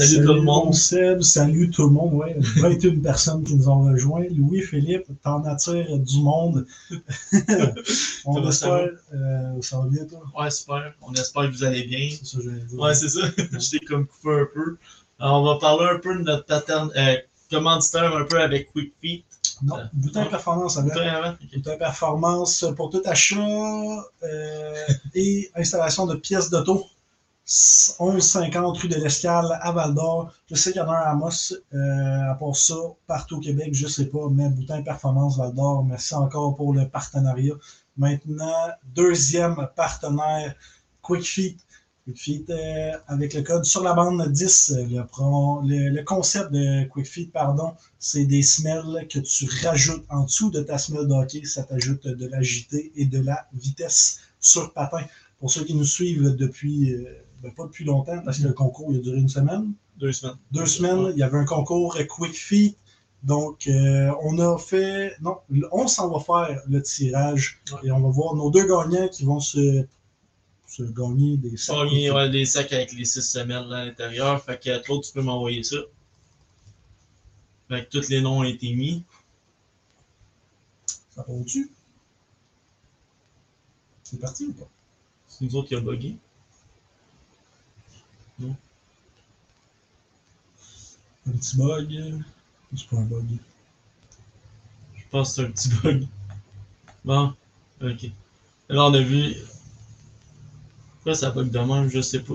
Salut, tout le monde. Seb, salut tout le monde. Ouais, 21 personnes qui nous ont rejoints. Louis-Philippe, t'en attires du monde. On espère. euh, ça va bien, toi? Ouais, super. On espère que vous allez bien. C'est ça que j'allais dire. Ouais, c'est ça. Je t'ai comme coupé un peu. Alors, on va parler un peu de notre paterne, euh, commanditaire un peu avec Quick Feet. Non, Boutin Performance avec. Boutin. Boutin Performance pour tout achat euh, et installation de pièces d'auto. 1150 rue de l'Escale à Val d'Or. Je sais qu'il y en a un à Amos. Euh, à part ça, partout au Québec, je sais pas, mais Boutin Performance Val d'Or, merci encore pour le partenariat. Maintenant, deuxième partenaire, Quick Feet. Quick Feet euh, avec le code sur la bande 10. Le, concept de Quick Feet, pardon, c'est des semelles que tu rajoutes en dessous de ta semelle de hockey. Ça t'ajoute de l'agilité et de la vitesse sur patin. Pour ceux qui nous suivent depuis, euh, ben, pas depuis longtemps, parce que le concours il a duré une semaine, Deux semaines. deux semaines, il y avait un concours euh, Quick Feet. Donc, euh, on a fait. Non, on s'en va faire le tirage Ouais. et on va voir nos deux gagnants qui vont se, se gagner des sacs. Ouais, des sacs avec les six semelles là, à l'intérieur. Fait que Claude, tu peux m'envoyer ça. Fait que tous les noms ont été mis. Ça va au-dessus? C'est parti ou pas? C'est nous autres qui a bugué. Un petit bug. C'est pas un bug. Je pense que c'est un petit bug. Bon, ok. Là, on a vu. Pourquoi ça bug de même, je sais pas.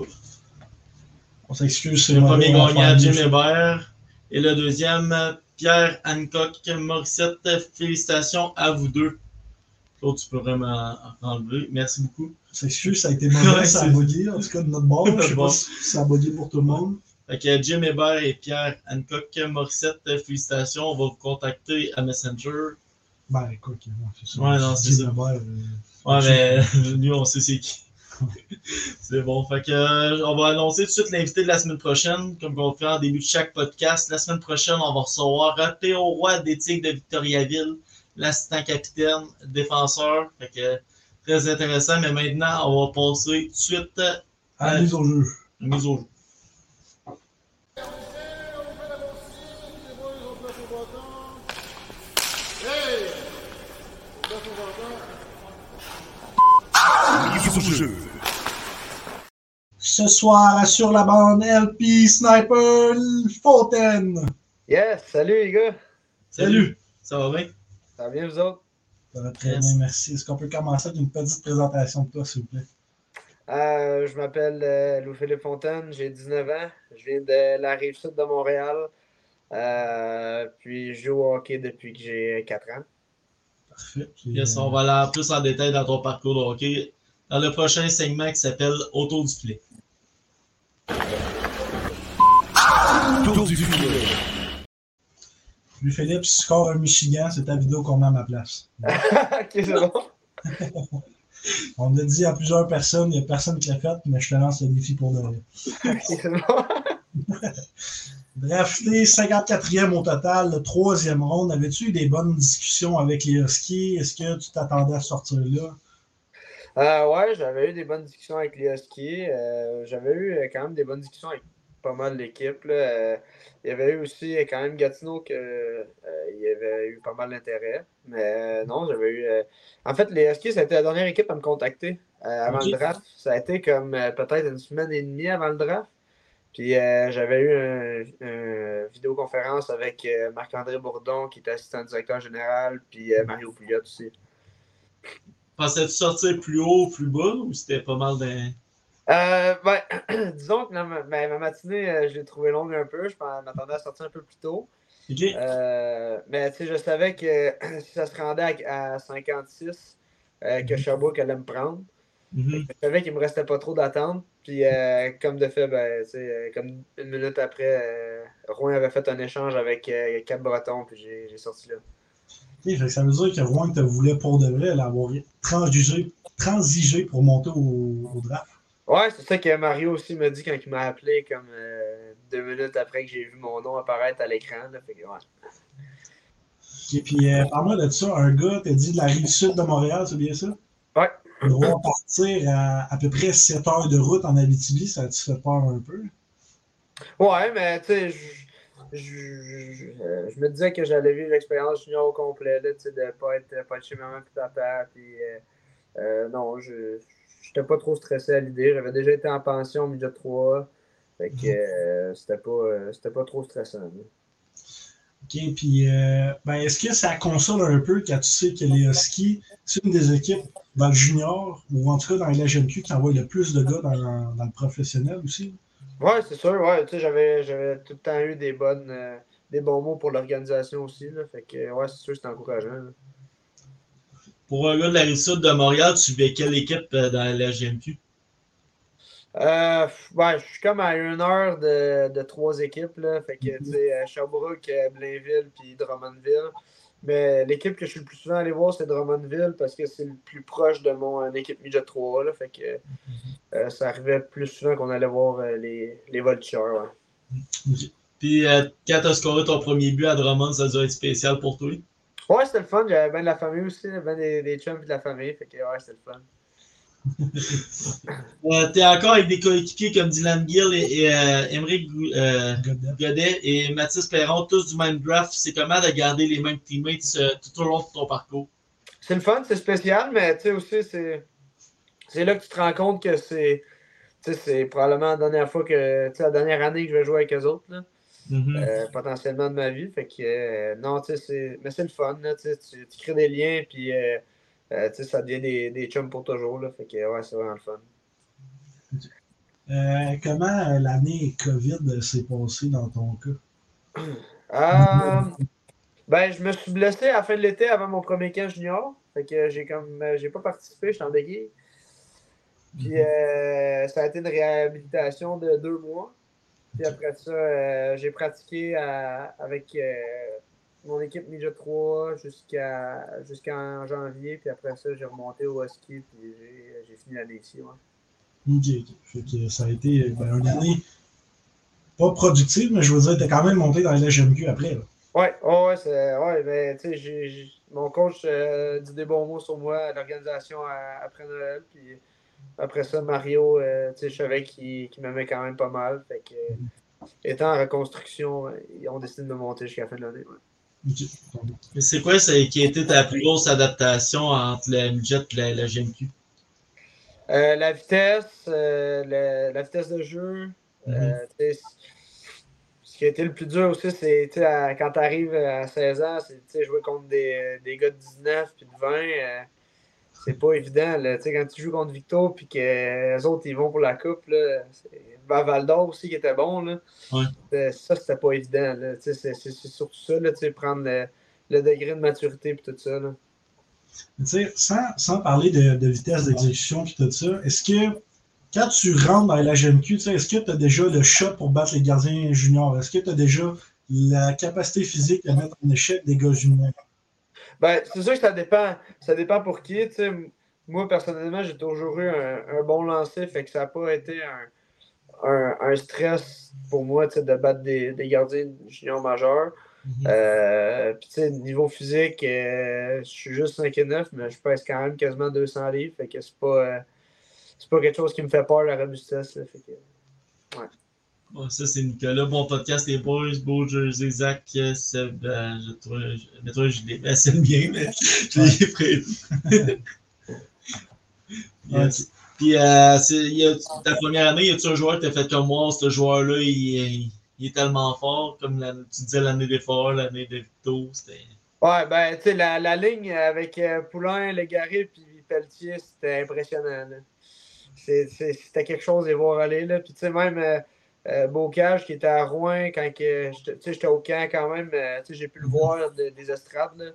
On s'excuse, c'est Le premier gagnant, Jim. Hébert. Et le deuxième, Pierre Hancock Morissette. Félicitations à vous deux. Claude, tu peux vraiment enlever. Merci beaucoup. Ça a été mauvais, ça a bugué, en tout cas de notre bord. Je sais Bon. pas si ça a bugué pour tout le monde. Fait que Jim Hébert et Pierre Hancock Morissette, félicitations. On va vous contacter à Messenger. Ben écoute, c'est ça. Ouais, non, c'est ça. Hébert, euh, Ouais, mais lui, on sait c'est qui. c'est bon. Fait que, euh, on va annoncer tout de suite l'invité de la semaine prochaine, comme on fait en début de chaque podcast. La semaine prochaine, on va recevoir euh, Théo Roy des Tigres de Victoriaville, l'assistant capitaine, défenseur. Fait que, très intéressant. Mais maintenant, on va passer tout de suite euh, à la mise au jeu. la mise au jeu. Ce soir, sur la bande LP Sniper Fontaine. Yes, salut les gars. Salut! Ça va bien? Ça va bien vous autres? Ça va très bien, merci. Est-ce qu'on peut commencer avec une petite présentation de toi, s'il vous plaît? Euh, je m'appelle euh, Louis-Philippe Fontaine, j'ai 19 ans. Je viens de la rive sud de Montréal. Euh, puis je joue au hockey depuis que j'ai 4 ans. Parfait. Puis, Yes, euh, on va aller plus en détail dans ton parcours de hockey dans le prochain segment qui s'appelle Autour du filet. Lui, Philippe, si scores un Michigan, c'est ta vidéo qu'on met à ma place. ok, c'est bon. On l'a dit à plusieurs personnes, il n'y a personne qui l'a fait, mais je te lance le défi pour de vrai. Ok, c'est bon. Drafté 54e au total, le troisième round. Avais-tu eu des bonnes discussions avec les Huskies? Est-ce que tu t'attendais à sortir là? Euh, ouais, j'avais eu des bonnes discussions avec les Huskies. Euh, j'avais eu quand même des bonnes discussions avec pas mal d'équipes. là. Euh, il y avait eu aussi euh, quand même Gatineau que euh, il y avait eu pas mal d'intérêt. Mais non, j'avais eu. En fait, les Huskies, ça a été la dernière équipe à me contacter avant le draft. Ça a été comme peut-être une semaine et demie avant le draft. Puis j'avais eu une un vidéoconférence avec Marc-André Bourdon, qui était assistant directeur général, puis Mario Pouliot aussi. Pensais-tu sortir plus haut, plus bas, ou c'était pas mal d'un. Euh, ben, disons que ma, ben, ma matinée, euh, je l'ai trouvée longue un peu. Je m'attendais à sortir un peu plus tôt. Euh, mais tu sais, je savais que si ça se rendait à, à 56, euh, que Sherbrooke allait me prendre. Mhm. Je savais qu'il me restait pas trop d'attente. Puis, euh, comme de fait, ben, comme une minute après, Rouen avait fait un échange avec Cap Breton, puis j'ai sorti là. Ok, fait que ça veut dire que Rouen te voulait pour de vrai l'avoir transigé, transigé pour monter au, au draft. Ouais, c'est ça que Mario aussi m'a dit quand il m'a appelé, comme euh, deux minutes après que j'ai vu mon nom apparaître à l'écran. Et puis, euh, parle-moi de ça, un gars t'a dit de la rive sud de Montréal, c'est bien ça? Ouais. Il doit partir à à peu près 7 heures de route en Abitibi, ça te fait peur un peu? Ouais, mais tu sais, je- je je- euh, je me disais que j'allais vivre l'expérience junior au complet, là, de ne pas être, pas être chez maman et papa. Puis, euh, euh, non, je n'étais pas trop stressé à l'idée. J'avais déjà été en pension au milieu de 3. Fait que euh, c'était pas, euh, c'était pas trop stressant. OK, puis euh, ben, est-ce que ça console un peu quand tu sais que les Huskies, c'est une des équipes dans le junior, ou en tout cas dans la LGMQ, qui envoie le plus de gars dans, dans le professionnel aussi? Ouais, c'est sûr. Ouais, tu sais, j'avais, j'avais tout le temps eu des bonnes, des bons mots pour l'organisation aussi. Là, fait que, ouais, c'est sûr, c'était encourageant. là. Pour un gars de la rive sud de Montréal, tu suivais quelle équipe euh, dans la GMQ? Euh, ouais, je suis comme à une heure de, de trois équipes. Là. Fait que, tu sais, Sherbrooke, euh, Blainville, puis Drummondville. Mais l'équipe que je suis le plus souvent allé voir, c'est Drummondville parce que c'est le plus proche de mon équipe midget 3. Là. Fait que euh, ça arrivait plus souvent qu'on allait voir euh, les, les Vultures. Ouais. Puis quand tu as scoré ton premier but à Drummond, ça doit être spécial pour toi? Ouais, c'était le fun. J'avais bien de la famille aussi, ben des, des chums et de la famille. Fait que, ouais, c'était le fun. Euh, tu es encore avec des coéquipiers comme Dylan Gill et, et euh, Émeric Gou- euh, Godet. Et Mathis Perron, tous du même draft. C'est comment de garder les mêmes teammates euh, tout au long de ton parcours? C'est le fun, c'est spécial, mais tu sais aussi, c'est. C'est là que tu te rends compte que c'est. Tu sais, c'est probablement la dernière fois que. Tu sais, la dernière année que je vais jouer avec eux autres, là, Mhm. euh, potentiellement de ma vie. Fait que. euh, non, tu sais. Mais c'est le fun, là, tu tu, crées des liens, puis. euh, ça devient des, des chums pour toujours, là. Fait que, ouais, c'est vraiment le fun. Comment l'année COVID s'est passée dans ton cas? Ben, je me suis blessé à la fin de l'été avant mon premier camp junior. Fait que j'ai comme j'ai pas participé, j'étais en béquille. Puis euh, ça a été une réhabilitation de deux mois. Puis après ça, euh, j'ai pratiqué à- avec euh, mon équipe Midget 3 jusqu'à jusqu'en janvier. Puis après ça, j'ai remonté au Husky. Puis j'ai- fini l'année ici. Ouais. Ok, ok. Fait que ça a été ben, une année pas productive, mais je veux dire, t'as quand même monté dans la LGMQ après. Là. Ouais, ouais, ouais, c'est, ouais, mais tu sais, mon coach euh, dit des bons mots sur moi à l'organisation après Noël. Puis après ça, Mario, euh, je savais qu'il qu'il m'aimait quand même pas mal. Fait que, euh, étant en reconstruction, euh, ils ont décidé de me monter jusqu'à la fin de l'année. ouais. C'est quoi qui a été ta plus grosse adaptation entre la midget et la, la GMQ? Euh, la vitesse, le- la vitesse de jeu. sais, ce qui a été le plus dur aussi, c'est quand tu arrives à 16 ans, c'est jouer contre des, des gars de 19 puis de 20. C'est pas évident. Là. Quand tu joues contre Victo puis que les autres ils vont pour la coupe, là, ben, Val d'Or aussi qui était bon. Là. Ouais. Euh, Ça, c'était pas évident. C'est surtout ça, là, tu sais, prendre le, le degré de maturité et tout ça. Là. Sans, sans parler de, de vitesse d'exécution et tout ça, est-ce que quand tu rentres dans la sais, est-ce que tu as déjà le shot pour battre les gardiens juniors? Est-ce que tu as déjà la capacité physique de mettre en échec des gars juniors? Ben, c'est sûr que ça dépend. Ça dépend pour qui. tu sais. Moi, personnellement, j'ai toujours eu un, un bon lancer, fait que ça n'a pas été un, un, un stress pour moi de battre des, des gardiens juniors majeurs. Euh, Puis, tu sais, niveau physique, euh, je suis juste 5 et 9, mais je pèse quand même quasiment 200 livres, fait que c'est pas, euh, c'est pas quelque chose qui me fait peur, la robustesse. là, fait que... Bon, ça, c'est Nicolas. Bon podcast, les boys. Beau jersey, Zach. Seb, euh, je trouve. je- toi, je le bien, mais je l'ai pris. yes. Puis, euh, y a- ta première année, y a-tu un joueur qui t'a fait comme moi, ce joueur-là, il, est- il est tellement fort, comme la- tu disais l'année des forts, l'année de Vito, c'était. Ouais, ben, tu sais, la, la ligne avec euh, Poulain, Légaré puis Pelletier, c'était impressionnant. C'était quelque chose à les voir aller. Là. Puis, tu sais, même euh, euh, Bocage qui était à Rouen quand j'étais au camp quand même, euh, j'ai pu le voir de- des estrades. là.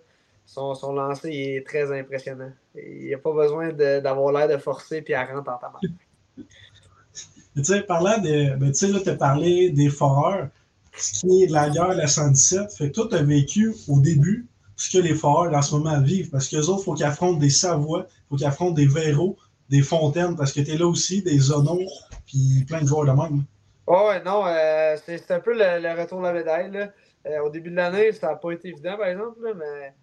son, son lancer il est très impressionnant. Il n'y a pas besoin d'avoir l'air de forcer puis à rentre en ta Tu sais, parlant de. Ben, tu sais, là, tu as parlé des foreurs, ce qui est la guerre de la 117. Fait que toi, tu as vécu au début ce que les foreurs en ce moment vivent. Parce qu'eux autres, il faut qu'ils affrontent des Savoie, il faut qu'ils affrontent des Véros, des Fontaines, parce que tu es là aussi, des Zonos, puis plein de joueurs de même. Oh, ouais, non, euh, c'est un peu le, retour de la médaille. Là. Euh, au début de l'année, ça n'a pas été évident, par exemple, là, mais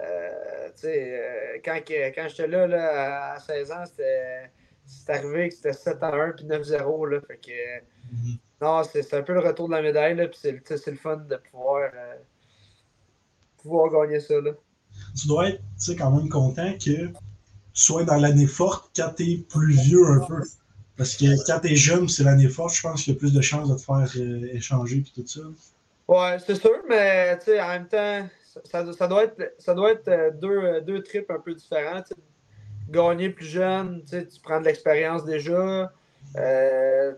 euh, quand, quand j'étais là, là, à 16 ans, c'était arrivé que c'était 7 à 1 puis 9-0. Là, fait que. Non, c'est un peu le retour de la médaille, là, puis c'est le fun de pouvoir, euh, pouvoir gagner ça. Là. Tu dois être quand même content que tu sois dans l'année forte quand tu es plus vieux un peu. Parce que quand tu es jeune, c'est l'année forte, je pense qu'il y a plus de chances de te faire euh, échanger et tout ça. Ouais, c'est sûr, mais en même temps, ça, doit être, ça doit être euh, deux, deux trips un peu différents. Gagner plus jeune, tu prends de l'expérience déjà. Euh,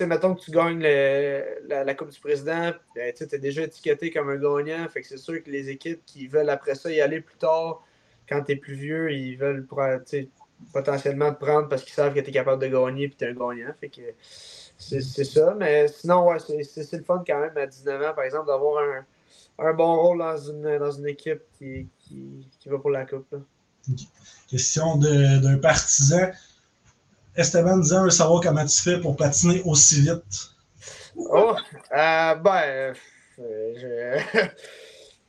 mettons que tu gagnes la, Coupe du Président, ben, tu es déjà étiqueté comme un gagnant. Fait que c'est sûr que les équipes qui veulent après ça y aller plus tard, quand tu es plus vieux, ils veulent potentiellement te prendre parce qu'ils savent que tu es capable de gagner et tu es un gagnant. Fait que c'est ça. Mais sinon, ouais, c'est le fun quand même à 19 ans, par exemple, d'avoir un, un, bon rôle dans une, dans une équipe qui, qui, qui va pour la Coupe. Question d'un partisan. Esteban disait veut savoir comment tu fais pour patiner aussi vite. Oh, euh, ben, euh,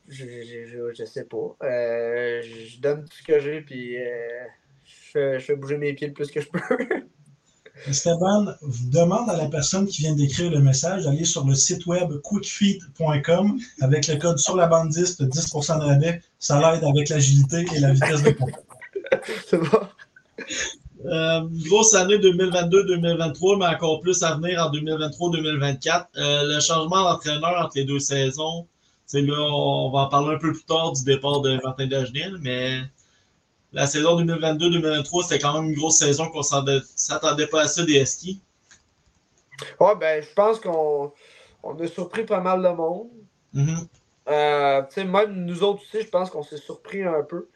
je, je, sais pas. Euh, je donne tout ce que j'ai, puis je, fais bouger mes pieds le plus que je peux. Esteban demande à la personne qui vient d'écrire le message d'aller sur le site web quickfeed.com avec le code sur la bande 10 10% de rabais. Ça l'aide avec l'agilité et la vitesse de pointe. C'est bon. Euh, grosse année 2022-2023, mais encore plus à venir en 2023-2024. Euh, le changement d'entraîneur entre les deux saisons, c'est là, on va en parler un peu plus tard du départ de Martin Dagenil, mais la saison 2022-2023, c'était quand même une grosse saison qu'on ne s'attendait pas à ça des skis. Ouais, ben, je pense qu'on on a surpris pas mal de monde. Mm-hmm. Euh, même nous autres aussi, je pense qu'on s'est surpris un peu.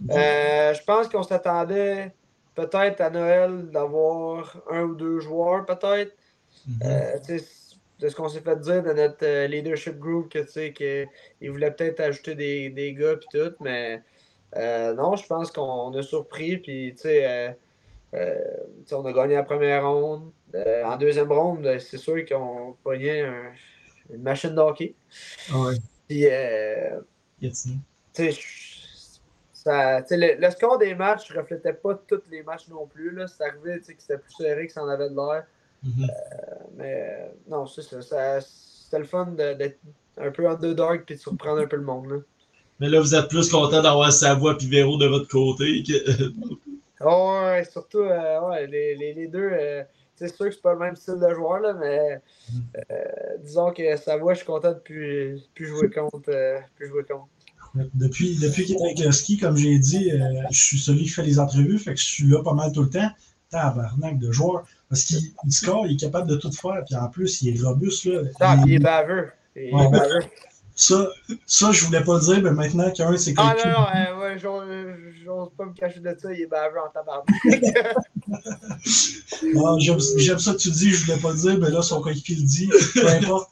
je pense qu'on s'attendait peut-être à Noël d'avoir un ou deux joueurs, peut-être. Mhm. Euh, de ce qu'on s'est fait dire de notre euh, leadership group, que, qu'il voulait peut-être ajouter des, des gars et tout, mais euh, non, je pense qu'on a surpris, puis on a gagné la première ronde. en deuxième ronde, c'est sûr qu'on pognait une machine d'hockey. Puis, le, score des matchs ne reflétait pas tous les matchs non plus. C'est arrivé que c'était plus serré que ça en avait de l'air. Mm-hmm. Euh, mais non, c'est ça. C'était le fun d'être un peu underdog et de surprendre un peu le monde. Mais là, vous êtes plus content d'avoir Savoie et Véro de votre côté. Que... ouais, surtout euh, les, les, deux. Euh, c'est sûr que c'est pas le même style de joueur, là, mais mm-hmm. disons que Savoie, je suis content de plus, plus jouer contre. plus jouer contre. Depuis, depuis qu'il est avec le ski, comme j'ai dit, euh, je suis celui qui fait les entrevues, fait que je suis là pas mal tout le temps. Tabarnak de joueur. Parce qu'il score, il est capable de tout faire, puis en plus, il est robuste. Là. Ah, il, est baveux. Il est baveux. Ça, ça, je voulais pas dire, mais maintenant qu'un de ses Ah non, non, euh, ouais, j'ose pas me cacher de ça, il est baveux en tabarnak. J'aime ça que tu dis, je voulais pas le dire, mais là, son coéquipier le dit. Peu importe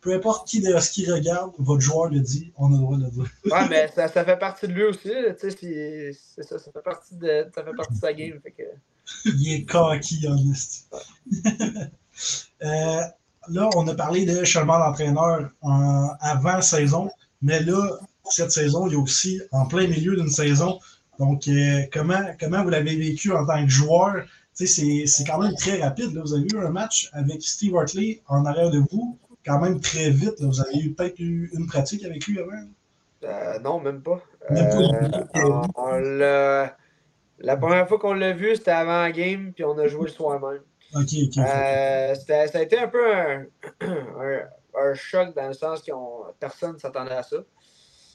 peu importe qui, ce qui regarde, votre joueur le dit, on a le droit de le dire. ouais, mais ça, ça, fait partie de lui aussi. Tu sais, c'est ça, ça fait partie de, ça fait partie de sa game. Fait que... Il est cocky, en euh, là, on a parlé de changement d'entraîneur avant saison, mais là, cette saison, il a aussi en plein milieu d'une saison. Donc, euh, comment, comment vous l'avez vécu en tant que joueur? C'est quand même très rapide. Là. Vous avez eu un match avec Steve Hartley en arrière de vous quand même très vite. Vous avez eu peut-être eu une pratique avec lui avant? Euh, non, même pas. Euh, la première fois qu'on l'a vu, c'était avant la game, puis on a joué le soir même. Euh, ça a été un peu un, un, choc dans le sens que personne ne s'attendait à ça.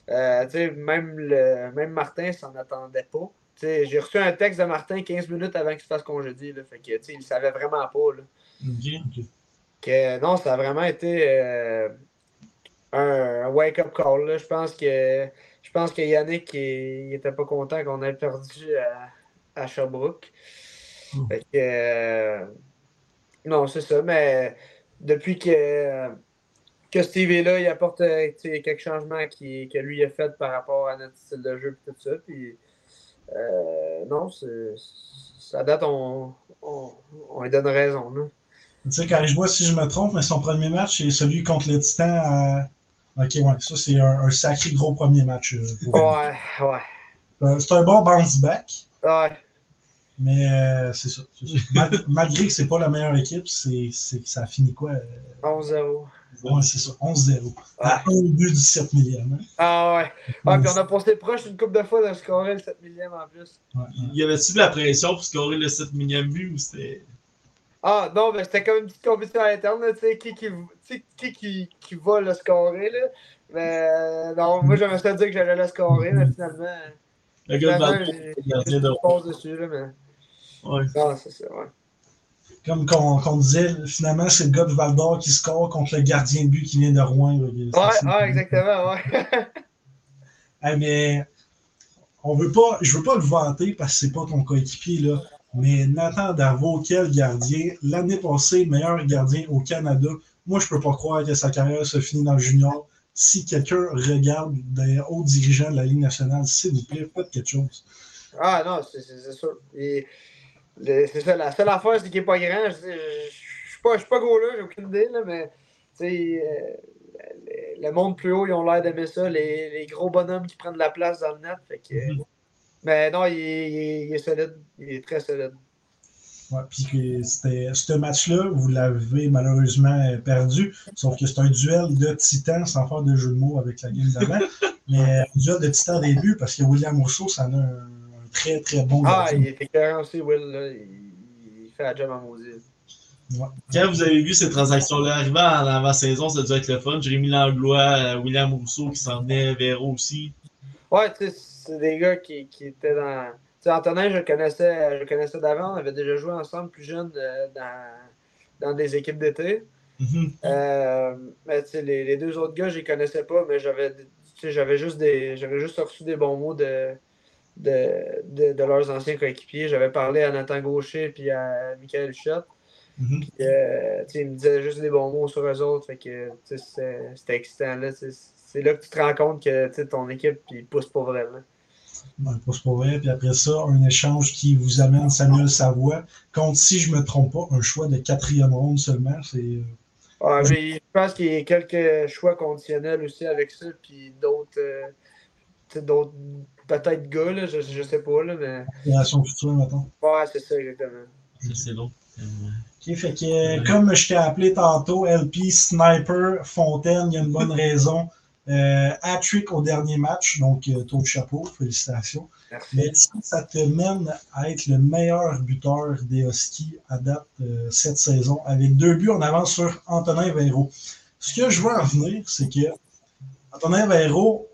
même, le, même Martin s'en attendait pas. J'ai reçu un texte de Martin 15 minutes avant qu'il se fasse congédier. Là, fait que, il ne savait vraiment pas. Là. OK, non, ça a vraiment été euh, un, wake-up call. Je pense que je pense que Yannick il, était pas content qu'on ait perdu à, à Sherbrooke. Mm. Fait que, euh, non, c'est ça, mais depuis que, que Steve est là, il apporte euh, quelques changements qui, que lui a fait par rapport à notre style de jeu et tout ça. Puis, euh, non, ça date, on, on, on lui donne raison. Là. Tu sais, quand je vois si je me trompe, mais son premier match, c'est celui contre le Titan à. Ok, ouais, ça, c'est un, un sacré gros premier match. euh. Ouais, ouais. Euh, C'est un bon bounce back, Ouais. Mais euh, c'est ça. c'est ça. Mal- malgré que c'est pas la meilleure équipe, c'est c'est que ça a fini quoi? euh, 11-0. Ouais, c'est ça, 11-0. À Ouais. un but du 7 millième. Hein? Ah ouais. Ouais, puis on a passé proche une couple de fois de scorer le 7 millième en plus. Ouais, ouais. Y avait-tu de la pression pour scorer le 7 millième but ou c'était? Ah non, mais c'était comme une petite compétition interne, là, tu sais, qui, qui, tu sais, qui, qui, qui va le scorer, là. Mais euh, non, moi j'aimerais ça dire que j'allais le scorer, mais finalement, Le gars de dessus, là, mais Ouais. non, c'est ça, ouais. Comme qu'on qu'on disait, finalement, c'est le gars de Val d'Or qui score contre le gardien de but qui vient de Rouen. là. Ouais, exactement, ouais. Hey, mais on veut pas, je veux pas le vanter parce que c'est pas ton coéquipier, là. Mais Nathan Darvaux, quel gardien? L'année passée, meilleur gardien au Canada. Moi, je peux pas croire que sa carrière se finit dans le junior. Si quelqu'un regarde des hauts dirigeants de la Ligue nationale, s'il vous plaît, faites quelque chose. Ah non, c'est c'est- c'est sûr. Et c'est ça, la seule affaire, c'est qu'il est pas grand. Je je suis pas, je suis pas gros là, j'ai aucune idée, là, mais tu sais, euh, le, monde plus haut, ils ont l'air d'aimer ça. Les, les gros bonhommes qui prennent de la place dans le net. Fait que, Mhm. Mais non, il, est- il est- il est solide. Il est très solide. Ouais, puis ce match-là, vous l'avez malheureusement euh, perdu, sauf que c'est un duel de titans, sans faire de jeu de mots avec la game d'avant. mais un duel de titans des buts, parce que William Rousseau, ça en a un très très bon Ah, il est éclairant aussi, Will. Là. Il, il fait la job en maudit. Ouais. Quand vous avez vu ces transactions-là arriver en avant-saison, ça a dû être le fun. Jérémy Langlois, euh, William Rousseau qui s'en venait, Véro aussi. Ouais, tu sais, c'est des gars qui, qui étaient dans. Tu sais, Antonin, je le connaissais, je le connaissais d'avant. On avait déjà joué ensemble plus jeune euh, dans, dans des équipes d'été. Mhm. Euh, mais tu sais, les, les deux autres gars, je les connaissais pas, mais j'avais tu sais, j'avais juste des. J'avais juste reçu des bons mots de, de, de, de leurs anciens coéquipiers. J'avais parlé à Nathan Gaucher puis à Michael Huchette. Mhm. Puis, euh, ils me disaient juste des bons mots sur eux autres. Fait que c'était excitant. Là, c'est là que tu te rends compte que ton équipe il pousse pas vraiment. Ouais, pas se pour vrai. Puis après ça, un échange qui vous amène Samuel Savoie contre, si je me trompe pas, un choix de quatrième ronde seulement. C'est euh, mais je pense qu'il y a quelques choix conditionnels aussi avec ça, puis d'autres, euh, d'autres, peut-être gars, là, je, je sais pas, là, mais génération future, mettons. ouais, c'est ça exactement. C'est long. Euh, OK, fait que, euh, comme je t'ai appelé tantôt, LP, Sniper, Fontaine, il y a une bonne raison. Euh, Hat-trick au dernier match, donc euh, taux de chapeau, félicitations. Merci. Mais ça te mène à être le meilleur buteur des Huskies à date euh, cette saison, avec deux buts en avance sur Antonin Véro. Ce que je veux en venir, c'est que Antonin Véro,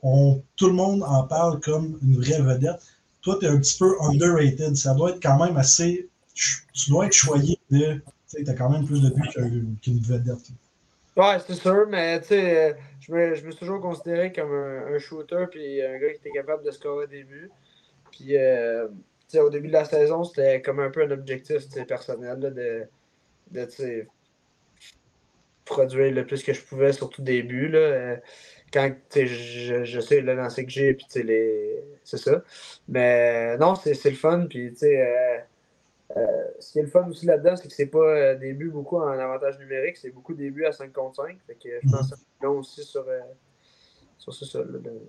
tout le monde en parle comme une vraie vedette. Toi, tu es un petit peu underrated. Ça doit être quand même assez. Tu dois être choyé de. Tu as quand même plus de buts qu'un- qu'une vedette. Ouais, c'est sûr, mais tu sais, euh, je me, je me suis toujours considéré comme un, shooter, puis un gars qui était capable de scorer des buts. Puis, euh, tu sais, au début de la saison, c'était comme un peu un objectif personnel là, de, de produire le plus que je pouvais, surtout des buts. Là, euh, quand je, je sais le lancer que j'ai, puis les... c'est ça. Mais non, c'est le fun, puis euh, euh, ce qui est le fun aussi là-dedans, c'est que c'est pas euh, des buts beaucoup en avantage numérique, c'est beaucoup des buts à 5 contre 5. Fait que je pense que c'est long aussi sur, euh, sur là, le-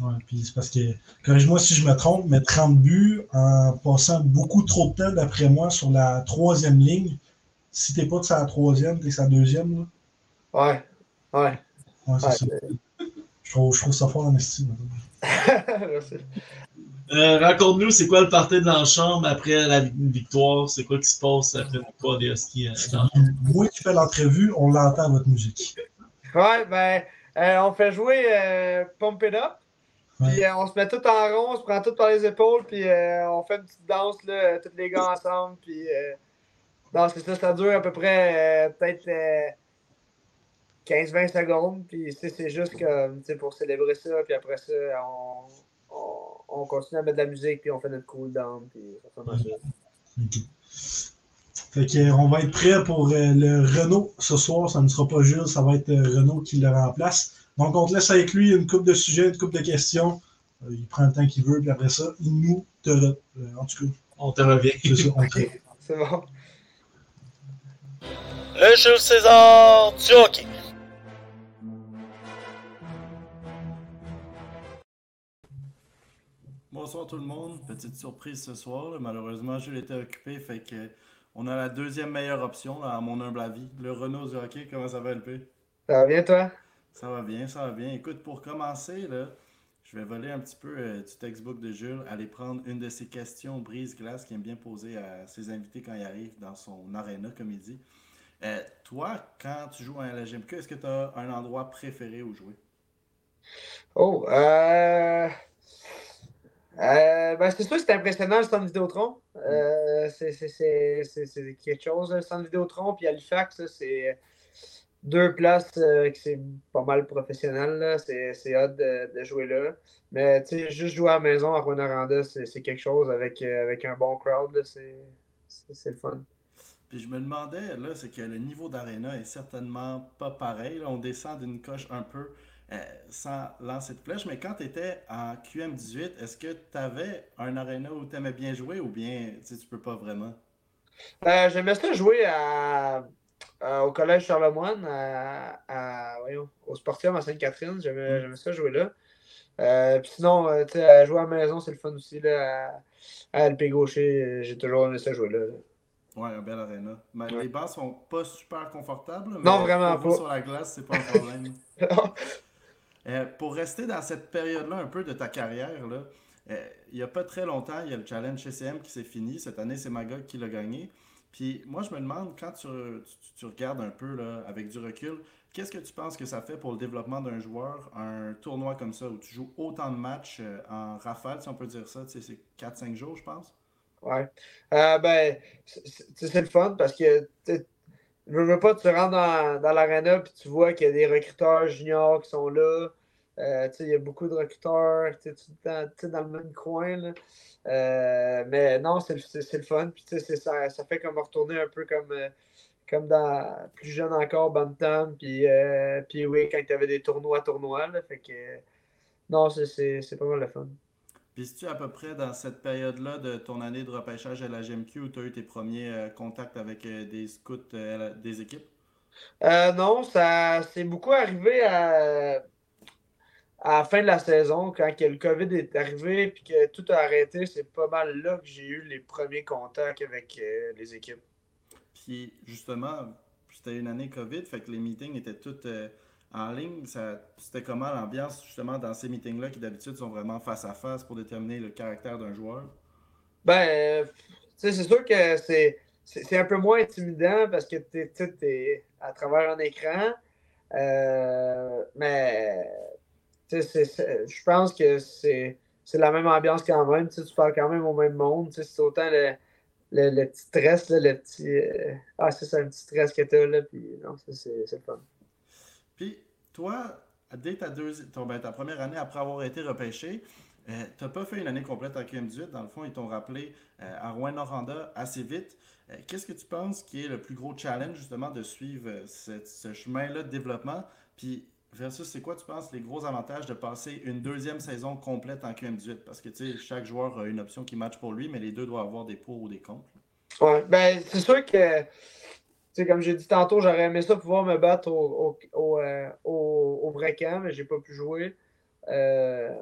Ouais, puis c'est parce que, corrige-moi si je me trompe, mais 30 buts en passant beaucoup trop de temps, d'après moi, sur la troisième ligne. Si t'es pas de sa troisième, t'es sa deuxième. Là. Ouais, ouais. Ouais, c'est Ouais, ça. Je trouve, je trouve ça fort en estime. Merci. Euh, Raconte-nous, c'est quoi le party de l'ensemble après la victoire? C'est quoi qui se passe après la victoire des Huskies? euh, dans- Moi qui fais l'entrevue, on l'entend votre musique. Ouais, ben, euh, on fait jouer euh, Pump It Up. Puis euh, on se met tout en rond, on se prend tout par les épaules, puis euh, on fait une petite danse, là, euh, tous les gars ensemble. Puis, euh, non, c'est ça, ça dure à peu près euh, peut-être euh, 15-20 secondes, puis c'est juste comme pour célébrer ça, puis après ça, on, on, continue à mettre de la musique, puis on fait notre cooldown, puis ça ça. Fait que, on va être prêt pour euh, le Renault ce soir. Ça ne sera pas Jules, ça va être euh, Renault qui le remplace. Donc, on te laisse avec lui une coupe de sujets, une coupe de questions. Euh, il prend le temps qu'il veut, puis après ça, il nous te. en tout cas, on te revient. C'est ça, on C'est bon. Le Jules César du hockey. Bonsoir tout le monde. Petite surprise ce soir. Malheureusement, Jules était occupé, fait que on a la deuxième meilleure option, à mon humble avis. Le Renault du hockey, comment ça va, LP? Ça va bien, toi? Ça va bien, ça va bien. Écoute, pour commencer, là, je vais voler un petit peu euh, du textbook de Jules, aller prendre une de ses questions brise-glace qu'il aime bien poser à ses invités quand il arrive dans son arena, comme il dit. Euh, toi, quand tu joues à la GMQ, est-ce que tu as un endroit préféré où jouer? Oh, euh... Euh, ben, c'est sûr que c'est impressionnant le centre Vidéotron. Euh, c'est quelque chose, le centre Vidéotron. Puis Halifax, c'est deux places euh, qui c'est pas mal professionnel. C'est hâte de, jouer là. Mais tu sais, juste jouer à la maison à Rwanda, c'est quelque chose avec, avec un bon crowd. C'est le fun. Puis je me demandais, là, c'est que le niveau d'aréna est certainement pas pareil. on descend d'une coche un peu. Euh, sans lancer de flèche, mais quand tu étais en QM18, est-ce que tu avais un aréna où tu aimais bien jouer ou bien tu peux pas vraiment? Euh, J'aimais ça jouer à, au Collège Charlemagne, au Sportium à Sainte-Catherine. J'aimais mm. ça jouer là. Euh, puis sinon, euh, à jouer à la maison, c'est le fun aussi. Là, à, LP Gaucher, j'ai toujours aimé ça jouer là. Ouais, un bel aréna. Mais les bancs sont pas super confortables. Mais non, vraiment pas. Sur la glace, c'est pas un problème. Euh, pour rester dans cette période-là un peu de ta carrière, euh, il n'y a pas très longtemps, il y a le challenge CCM qui s'est fini. Cette année, c'est Magog qui l'a gagné. Puis moi, je me demande, quand tu, tu, regardes un peu là, avec du recul, qu'est-ce que tu penses que ça fait pour le développement d'un joueur, un tournoi comme ça, où tu joues autant de matchs euh, en rafale, si on peut dire ça, c'est 4-5 jours, je pense? Ouais. ben, c'est le fun parce que je veux pas, tu rentres dans, dans l'arena puis tu vois qu'il y a des recruteurs juniors qui sont là. Euh, il y a beaucoup de recruteurs dans, dans le même coin. Là. Euh, mais non, c'est le fun. Puis, ça, ça fait comme retourner un peu comme, euh, comme dans plus jeune encore, Bantam. Puis, puis oui, quand tu avais des tournois, tournois. Là, fait que non, c'est pas mal le fun. Puis, tu à peu près dans cette période-là de ton année de repêchage à la GMQ où tu as eu tes premiers euh, contacts avec euh, des scouts euh, des équipes? non, ça c'est beaucoup arrivé à, à, la fin de la saison, quand le COVID est arrivé et que tout a arrêté. C'est pas mal là que j'ai eu les premiers contacts avec les équipes. Puis, justement, c'était une année COVID, fait que les meetings étaient tous en ligne, c'était comment l'ambiance justement dans ces meetings-là qui d'habitude sont vraiment face à face pour déterminer le caractère d'un joueur? Ben, c'est sûr que c'est un peu moins intimidant parce que tu es, à travers un écran. Euh, mais je pense que c'est la même ambiance quand même. Tu parles quand même au même monde. C'est autant le, le, petit stress, le petit. Euh, ah, c'est un petit stress que tu as là. Puis non, c'est le fun. Puis, toi, dès ta, ben, ta première année après avoir été repêché, euh, tu n'as pas fait une année complète en QM18. Dans le fond, ils t'ont rappelé euh, à Rouen-Noranda assez vite. Euh, qu'est-ce que tu penses qui est le plus gros challenge, justement, de suivre ce chemin-là de développement? Puis, versus, c'est quoi, tu penses, les gros avantages de passer une deuxième saison complète en QM18? Parce que, tu sais, chaque joueur a une option qui match pour lui, mais les deux doivent avoir des pour ou des contre. Oui, ben, c'est sûr que comme j'ai dit tantôt, j'aurais aimé ça pouvoir me battre au, au, euh, vrai camp, mais j'ai pas pu jouer. Euh,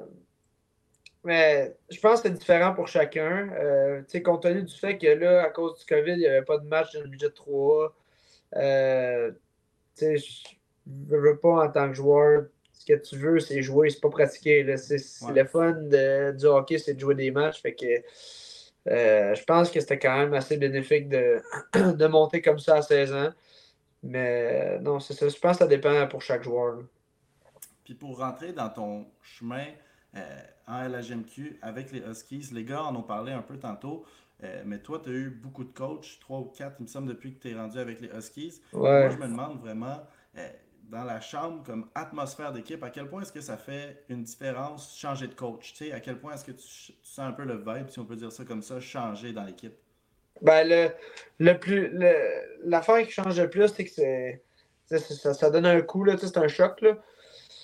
mais je pense que c'est différent pour chacun. Euh, compte tenu du fait que là, à cause du COVID, il n'y avait pas de match dans le budget 3 euh, je ne veux pas en tant que joueur. Ce que tu veux, c'est jouer, c'est pas pratiquer. C'est le fun du hockey, c'est de jouer des matchs. Fait que euh, je pense que c'était quand même assez bénéfique de, de, monter comme ça à 16 ans. Mais non, c'est ça. Je pense que ça dépend pour chaque joueur. Puis pour rentrer dans ton chemin euh, en LHMQ avec les Huskies, les gars en ont parlé un peu tantôt. Euh, mais toi, tu as eu beaucoup de coachs, trois ou quatre, il me semble, depuis que tu es rendu avec les Huskies. Moi, je me demande vraiment, dans la chambre comme atmosphère d'équipe, à quel point est-ce que ça fait une différence changer de coach? Tu sais, à quel point est-ce que tu, tu sens un peu le vibe, si on peut dire ça comme ça, changer dans l'équipe? Ben, le, le plus. le- L'affaire qui change le plus, c'est que c'est. Ça, ça donne un coup, là, c'est un choc. Là.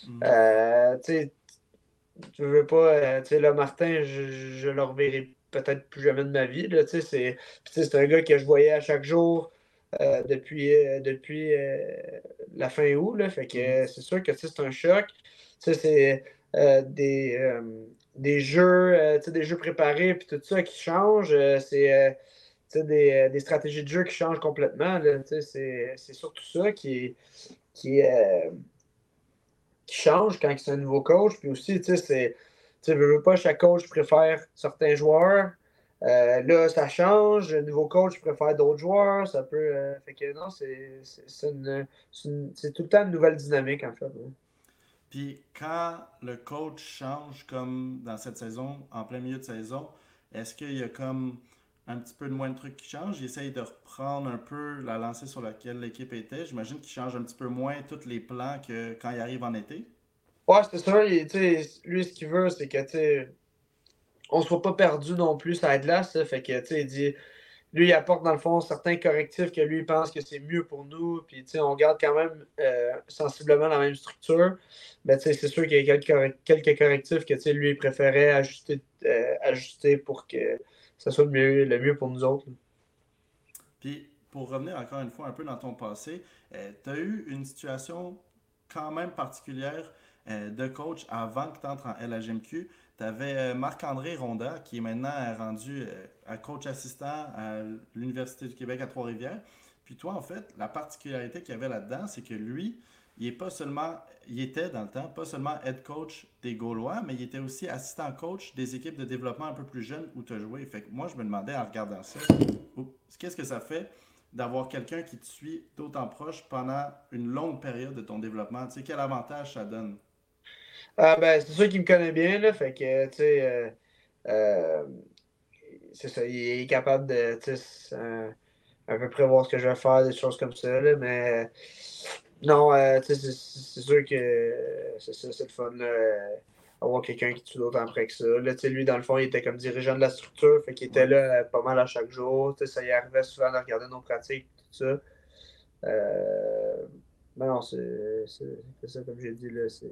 Mhm. Euh, tu veux pas. euh, tu sais, là, Martin, je, je le reverrai peut-être plus jamais de ma vie. Là, tu sais, c'est c'est un gars que je voyais à chaque jour euh, depuis, euh, depuis euh, la fin août. Là, fait que euh, c'est sûr que c'est un choc. C'est des, des jeux, des jeux préparés puis tout ça qui changent. Euh, c'est des, des stratégies de jeu qui changent complètement. C'est surtout ça qui, qui, qui change quand c'est un nouveau coach. Puis aussi, tu sais, c'est. Tu veux pas, chaque coach préfère certains joueurs. Euh, là, ça change. Le nouveau coach préfère d'autres joueurs. Ça peut. euh, fait que non, c'est tout le temps une nouvelle dynamique, en fait. là. Puis quand le coach change, comme dans cette saison, en plein milieu de saison, est-ce qu'il y a comme un petit peu de moins de trucs qui changent? Il essaye de reprendre un peu la lancée sur laquelle l'équipe était. J'imagine qu'il change un petit peu moins tous les plans que quand il arrive en été. Ouais, c'est il- sais, lui, ce qu'il veut, c'est que, tu sais, on soit pas perdu non plus à la glace. là. Fait que, tu il dit, lui, il apporte dans le fond certains correctifs que lui pense que c'est mieux pour nous. Puis, on garde quand même euh, sensiblement la même structure. Mais, c'est sûr qu'il y a quelques, quelques correctifs que, lui, il préférait ajuster, euh, ajuster pour que ça soit le mieux, pour nous autres. Puis pour revenir encore une fois un peu dans ton passé, tu as eu une situation quand même particulière euh, de coach avant que tu entres en LHMQ. Tu avais Marc-André Ronda, qui est maintenant euh, rendu euh, à coach assistant à l'Université du Québec à Trois-Rivières. Puis toi, en fait, la particularité qu'il y avait là-dedans, c'est que lui, il est pas seulement, il était dans le temps, pas seulement head coach des Gaulois, mais il était aussi assistant coach des équipes de développement un peu plus jeunes où tu as joué. Fait que moi, je me demandais en regardant ça, qu'est-ce que ça fait d'avoir quelqu'un qui te suit d'autant proche pendant une longue période de ton développement? Tu sais, quel avantage ça donne? Ah, ben, c'est sûr qu'il me connaît bien, là. Fait que, tu sais, euh, euh, c'est ça, il est capable de, tu sais, un, un peu prévoir ce que je vais faire, des choses comme ça, là, mais non, euh, tu sais, c'est sûr que c'est ça, c'est le fun, là, avoir quelqu'un qui tue d'autant après que ça. Là, tu sais, lui, dans le fond, il était comme dirigeant de la structure, fait qu'il était là pas mal à chaque jour, tu sais, ça y arrivait souvent de regarder nos pratiques, tout ça. Euh, mais non, c'est ça, comme j'ai dit, là, c'est.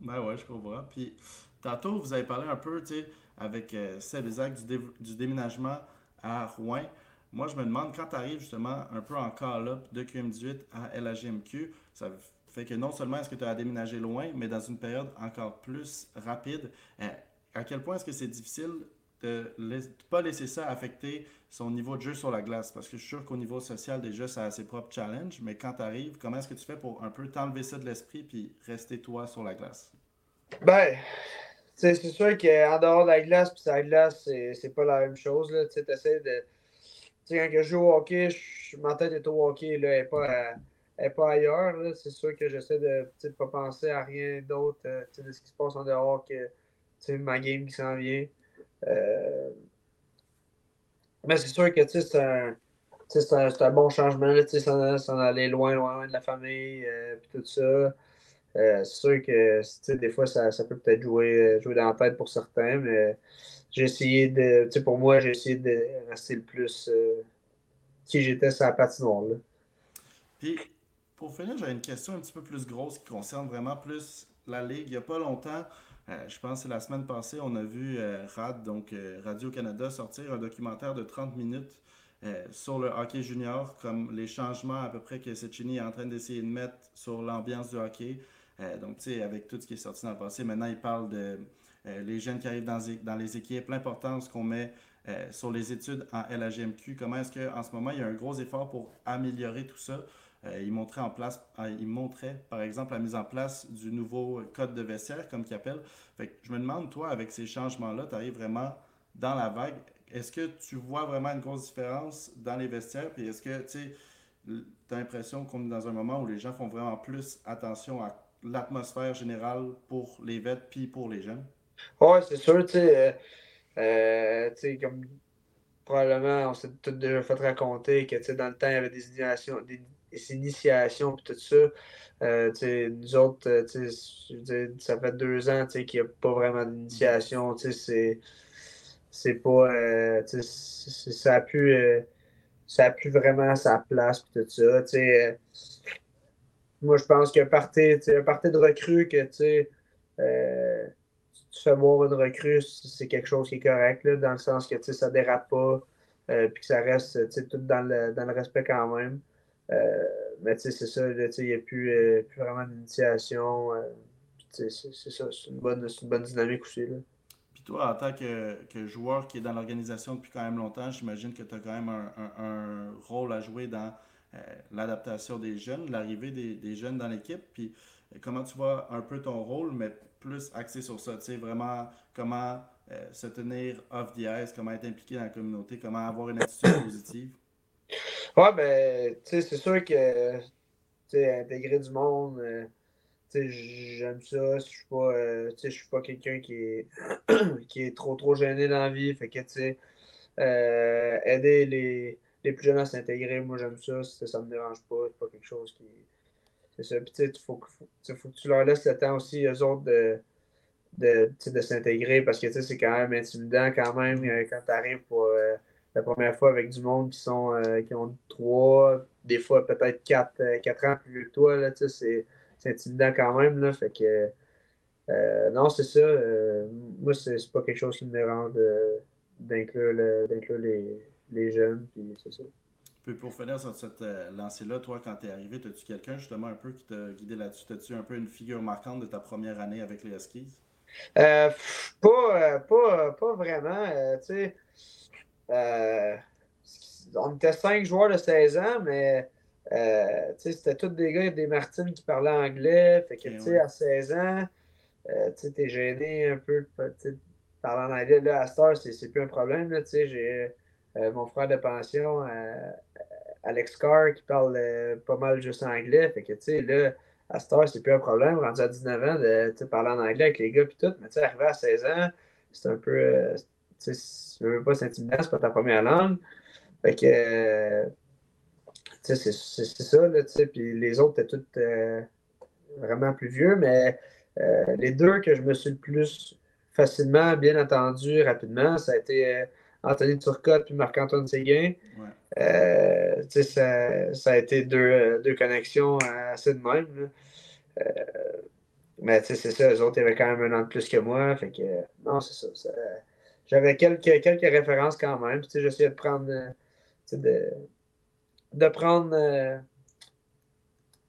Ben ouais, je comprends. Puis tantôt, vous avez parlé un peu, tu sais, avec euh, du, du déménagement à Rouen. Moi, je me demande, quand tu arrives justement un peu en call-up de QM18 à LHGMQ, ça fait que non seulement est-ce que tu as déménagé loin, mais dans une période encore plus rapide, euh, à quel point est-ce que c'est difficile de ne pas laisser ça affecter son niveau de jeu sur la glace? Parce que je suis sûr qu'au niveau social, déjà, ça a ses propres challenges, mais quand tu arrives, comment est-ce que tu fais pour un peu t'enlever ça de l'esprit puis rester toi sur la glace? Ben, c'est sûr qu'en dehors de la glace, puis sur la glace, c'est pas la même chose. Tu sais, t'essaies de. Tu sais, quand je joue au hockey, je- ma tête est au hockey, là, elle n'est pas, pas ailleurs. C'est sûr que j'essaie de ne pas penser à rien d'autre euh, de ce qui se passe en dehors que ma game qui s'en vient. Euh, Mais c'est sûr que c'est un, un, un bon changement, s'en aller loin, loin, loin de la famille, euh, puis tout ça. Euh, c'est sûr que des fois, ça, ça peut peut-être jouer, jouer dans la tête pour certains, mais j'ai essayé de. Pour moi, j'ai essayé de rester le plus euh, qui j'étais sur la patinoire. Là. Puis, pour finir, j'ai une question un petit peu plus grosse qui concerne vraiment plus la Ligue. Il n'y a pas longtemps, euh, je pense que la semaine passée, on a vu euh, RAD, donc euh, Radio-Canada, sortir un documentaire de 30 minutes sur le hockey junior, comme les changements à peu près que Cecchini est en train d'essayer de mettre sur l'ambiance du hockey. Donc, tu sais, avec tout ce qui est sorti dans le passé, maintenant, il parle de les jeunes qui arrivent dans, les équipes, l'importance qu'on met sur les études en LHGMQ. Comment est-ce qu'en ce moment, il y a un gros effort pour améliorer tout ça? Euh, il, montrait en place, par exemple, la mise en place du nouveau code de vestiaire, comme qu'il appelle. Fait que je me demande, toi, avec ces changements-là, tu arrives vraiment dans la vague. Est-ce que tu vois vraiment une grosse différence dans les vestiaires? Puis est-ce que tu as l'impression qu'on est dans un moment où les gens font vraiment plus attention à l'atmosphère générale pour les vêtements puis pour les jeunes? Ouais, c'est sûr, tu sais, euh, euh, tu sais, comme probablement on s'est tous déjà fait raconter que dans le temps, il y avait des inondations, des, initiations et tout ça. Euh, nous autres, euh, ça fait deux ans qu'il n'y a pas vraiment d'initiation. C'est c'est pas. Euh, ça a pu. Euh, ça a pu vraiment sa place tout ça. Euh, moi, je pense qu'un parti, un parti de recrue que tu fais voir une recrue, c'est quelque chose qui est correct, là, dans le sens que ça dérape pas, puis que ça reste tout dans le, dans le respect quand même. Mais c'est ça, il n'y a plus, plus vraiment d'initiation. c'est ça, c'est une bonne, une bonne dynamique aussi. Là toi, en tant que, joueur qui est dans l'organisation depuis quand même longtemps, j'imagine que tu as quand même un, rôle à jouer dans euh, l'adaptation des jeunes, l'arrivée des, jeunes dans l'équipe. Puis euh, comment tu vois un peu ton rôle, mais plus axé sur ça, tu sais, vraiment comment euh, se tenir off the ice, comment être impliqué dans la communauté, comment avoir une attitude positive? Ouais, ben, tu sais, c'est sûr que, tu sais, intégrer du monde j'aime ça. Je suis pas, euh, je suis pas quelqu'un qui est, qui est trop trop gêné dans la vie. Fait que, euh, aider les, les, plus jeunes à s'intégrer, moi j'aime ça. Ça, me dérange pas. C'est pas quelque chose qui. C'est ça. Puis, il faut, faut, faut, que tu leur laisses le temps aussi, eux autres, de, de, de s'intégrer parce que c'est quand même intimidant quand même euh, quand tu arrives pour la première fois avec du monde qui sont qui ont trois, des fois peut-être quatre, quatre ans plus vieux que toi. Là, c'est c'est intimidant quand même. Là, fait que, euh, non, c'est ça. Euh, moi, c'est pas quelque chose qui me dérange d'inclure les, les, jeunes. Puis c'est ça. Puis pour finir sur cette euh, lancée-là, toi, quand tu es arrivé, as-tu quelqu'un justement un peu qui t'a guidé là-dessus? As-tu un peu une figure marquante de ta première année avec les Huskies? pas, pas, pas vraiment. tu sais, on était cinq joueurs de 16 ans, mais euh, c'était tous des gars, des Martines qui parlaient anglais. Fait que, tu sais, à 16 ans, euh, tu es gêné un peu de parler en anglais. Là, à Star, c'est plus un problème. J'ai euh, mon frère de pension, Alex Carr, qui parle pas mal juste anglais. Fait que, tu sais, là, à Star, c'est plus un problème. Rendu à 19 ans, de parler en anglais avec les gars, puis tout. Mais, tu sais, arrivé à 16 ans, c'est un peu. Tu sais, veux pas s'intimider, c'est pas ta première langue. Fait que c'est ça, là, puis les autres étaient tous euh, vraiment plus vieux, mais euh, les deux que je me suis le plus facilement bien entendu rapidement, ça a été euh, Anthony Turcotte puis Marc-Antoine Séguin. ça, ça, a été deux, deux connexions assez de même. mais c'est ça, les autres, ils avaient quand même un an de plus que moi. Fait que, non, c'est ça. J'avais quelques, quelques références quand même. J'essayais de prendre de, de prendre euh,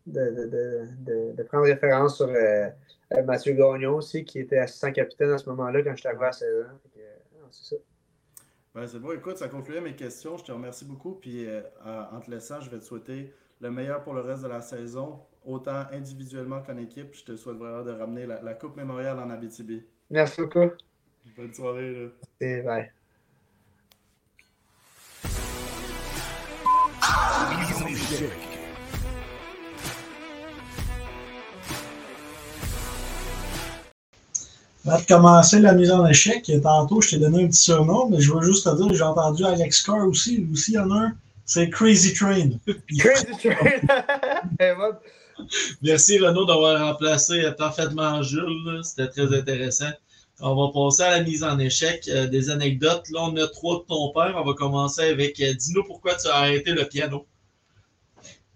de, prendre référence sur euh, euh, Mathieu Gagnon aussi, qui était assistant capitaine à ce moment-là quand je suis arrivé à 16 ans. c'est ça. Ben, c'est bon. Écoute, ça concluait mes questions. Je te remercie beaucoup. Puis en te laissant, je vais te souhaiter le meilleur pour le reste de la saison, autant individuellement qu'en équipe. Je te souhaite vraiment de ramener la, Coupe mémoriale en Abitibi. Merci beaucoup. Bonne soirée. Là. Et bye. Avant de commencer la mise en échec, tantôt je t'ai donné un petit surnom, mais je veux juste te dire, j'ai entendu Alex Carr aussi, lui aussi il y en a un, c'est Crazy Train. Crazy Train! Merci Renaud d'avoir remplacé parfaitement Jules, c'était très intéressant. On va passer à la mise en échec euh, des anecdotes. Là, on a trois de ton père. On va commencer avec euh, Dis-nous pourquoi tu as arrêté le piano.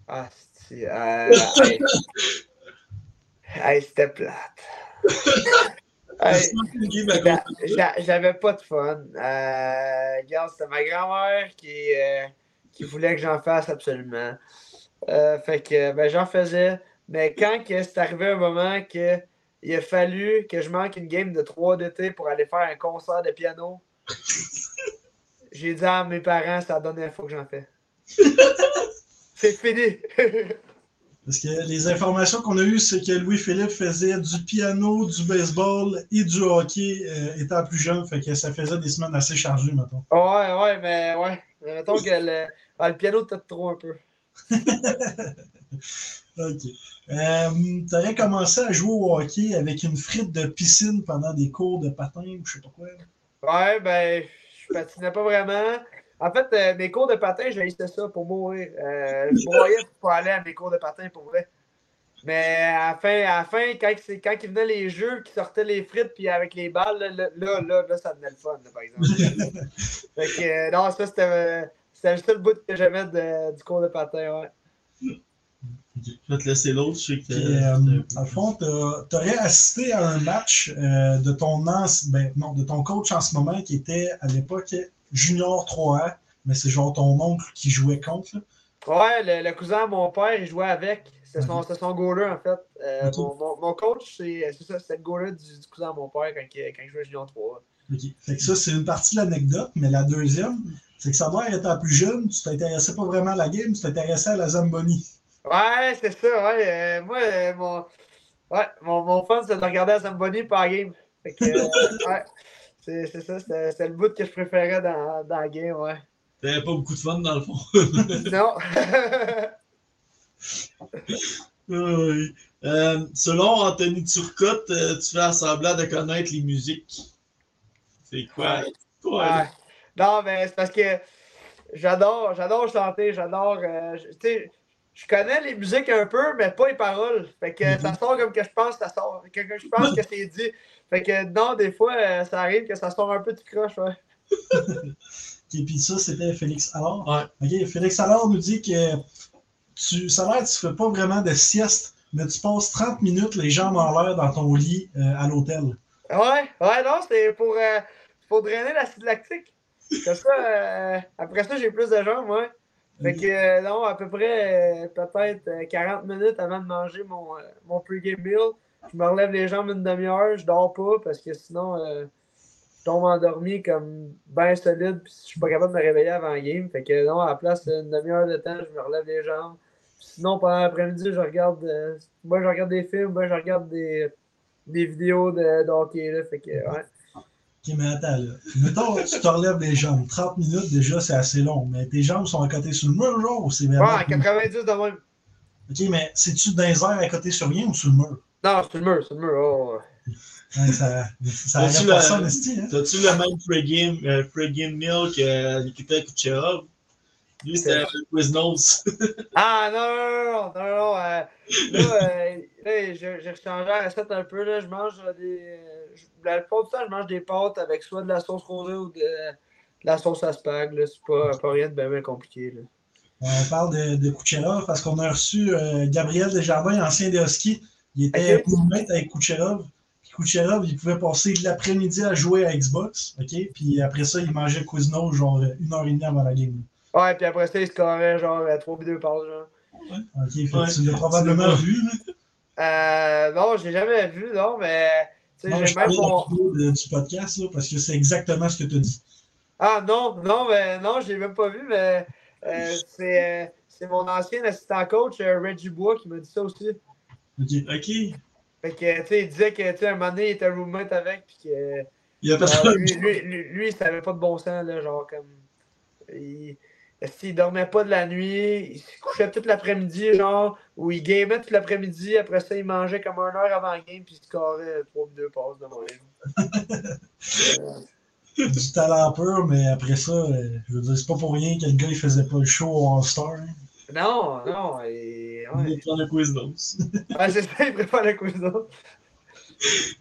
Ah, c'est. Euh, c'était plate. J'avais pas de fun. Euh, regarde, c'était ma grand-mère qui, qui voulait que j'en fasse absolument. Fait que ben, j'en faisais. Mais quand c'est arrivé un moment que il a fallu que je manque une game de 3 d'été pour aller faire un concert de piano, j'ai dit à mes parents, c'est la dernière fois que j'en fais. C'est fini. Parce que les informations qu'on a eues, c'est que Louis-Philippe faisait du piano, du baseball et du hockey euh, étant plus jeune. Fait que ça faisait des semaines assez chargées, mettons. Ouais, ouais, mais ouais. Mettons que le, ah, le piano peut-être trop un peu. Ok. Euh, tu commencé à jouer au hockey avec une frite de piscine pendant des cours de patin ou je sais pas quoi. Ouais, ben, je patinais pas vraiment. En fait, euh, mes cours de patin, j'ai essayé ça pour mourir. Euh, je broyais pour aller à mes cours de patin pour vrai. Mais à la fin, à la fin quand, c'est- quand ils venaient les jeux, qui sortaient les frites puis avec les balles, là, là, là, ça devenait le fun, là, par exemple. fait que, euh, non, ça, c'était, c'était le seul bout que j'aimais de- du cours de patin, ouais. Je vais te laisser l'autre. Je sais que. Puis, euh, dans le fond, tu aurais assisté à un match euh, de ton ben, non, de ton coach en ce moment qui était à l'époque Junior 3A, mais c'est genre ton oncle qui jouait contre. là. Ouais, le, le cousin de mon père, il jouait avec. C'était son, c'était son goaler, en fait. Euh, mon, mon, mon coach, c'est c'est ça, c'était le goaler du, du cousin de mon père quand, il- quand il jouait Junior 3. Ok. Fait que ça, c'est une partie de l'anecdote, mais la deuxième, c'est que sa mère étant plus jeune, tu t'intéressais pas vraiment à la game, tu t'intéressais à la Zamboni. Ouais, c'est ça, ouais. euh, moi, euh, mon, ouais, mon, mon fun, c'est de regarder à Zamboni par game. Fait que, euh, ouais, c'est c'est ça, c'était le bout que je préférais dans, dans la game, ouais. T'avais pas beaucoup de fun dans le fond. Non. Oui. Selon Anthony Turcotte, tu fais semblant de connaître les musiques. C'est quoi? quoi Ouais. Non, mais c'est parce que j'adore, j'adore chanter, j'adore. tu sais, je connais les musiques un peu, mais pas les paroles. Fait que ça sort comme que je pense, ça sort. Que, que je pense que c'est dit. Fait que non, des fois, euh, ça arrive que ça sort un peu de croche, ouais. Et puis ça, c'était Félix Allard. Ouais. Ok, Félix Allard nous dit que tu, ça a l'air que tu fais pas vraiment de sieste, mais tu passes 30 minutes les jambes en l'air dans ton lit euh, à l'hôtel. Ouais, ouais, non, c'est pour, euh, pour drainer l'acide lactique. Comme ça, euh, après ça, j'ai plus de jambes, ouais. Fait que, euh, non, à peu près, euh, peut-être euh, 40 minutes avant de manger mon, euh, mon pre-game meal, je me relève les jambes une demi-heure, je dors pas parce que sinon, euh, je tombe endormi comme bien solide, puis je suis pas capable de me réveiller avant le game. Fait que, non, à la place d'une demi-heure de temps, je me relève les jambes. Puis sinon, pendant l'après-midi, je regarde, euh, moi, je regarde des films, moi, je regarde des, des vidéos de, de hockey, là. Fait que, ouais. Ok, mais attends, là. Mettons, tu te relèves les jambes. 30 minutes, déjà, c'est assez long. Mais tes jambes sont à côté sur le mur, genre, ou c'est Ouais, vraiment. à 90 de même. Ok, mais c'est-tu dans les airs à côté sur rien ou sur le mur? Non, c'est le mur, c'est le mur. oh, ouais. Ouais, ça ça la- hein? T'as-tu le même pre-game euh, pre-game meal que Nikita Kucherov? Lui, c'était un Quiznos. Ah non, non, non, non, non, non. euh, là, euh, là, j'ai j'ai changé la recette un peu. Là, je mange euh, des. Je- La plupart du temps, je mange des pâtes avec soit de la sauce rosée ou de, de la sauce à spag. là. C'est pas, pas rien de bien, bien compliqué. Là. On parle de, de Kucherov parce qu'on a reçu euh, Gabriel Desjardins, ancien des Huskies. Il était Ok. roommate avec Kucherov. Puis Kucherov, il pouvait passer l'après-midi à jouer à Xbox. OK? Puis après ça, il mangeait Quiznos genre une heure et demie avant la game. Ouais, puis après ça, il scorait genre à 3 2 passes. Genre. OK? Fait Ouais. tu l'as probablement vu. là. Euh, non, je l'ai jamais vu, non, mais. Non, je même de de- du podcast là, parce que c'est exactement ce que tu dit. Ah non, non, mais non, je l'ai même pas vu, mais euh, c'est euh, c'est mon ancien assistant coach, euh, Reggie Bois, qui m'a dit ça aussi. OK? Ok. Fait que, tu sais, il disait que, tu sais, un moment donné, il était roommate avec, puis que. Il a pas genre, lui, lui, lui, lui, il savait pas de bon sens, là, genre, comme. Il, il dormait pas de la nuit, il se couchait toute l'après-midi, genre, ou il gamait toute l'après-midi, après ça, il mangeait comme une heure avant le game, puis il scorait 3 2 passes de moyenne. Euh, du talent pur, mais après ça, euh, je veux dire, c'est pas pour rien que le gars il faisait pas le show au All-Star. hein. non, non, et, Il ouais. prend le Quiznos. Ouais, c'est ça, il prépare le quiz là.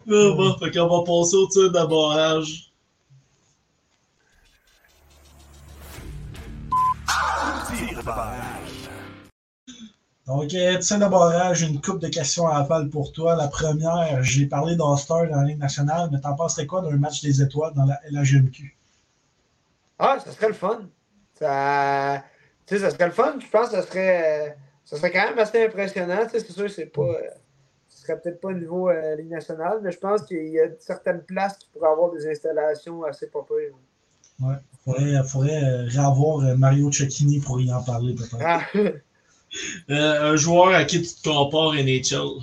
Ah, bon, fait qu'on va passer au tir d'abordage. Donc, tu sais, d'abord, j'ai une coupe de questions à rafale pour toi. La première, j'ai parlé d'All-Star dans la Ligue nationale, mais t'en penserais quoi d'un match des étoiles dans la LHMQ? Ah, ça serait le fun. Ça, tu sais, ça serait le fun. Je pense que ça serait, ça serait quand même assez impressionnant. Tu sais, c'est sûr que c'est pas, euh, ce serait peut-être pas au niveau euh, Ligue nationale, mais je pense qu'il y a certaines places qui pourraient avoir des installations assez pas pires. Ouais. Faudrait, faudrait euh, réavoir euh, Mario Cecchini pour y en parler, peut-être. Ah, Euh, un joueur à qui tu te compares NHL.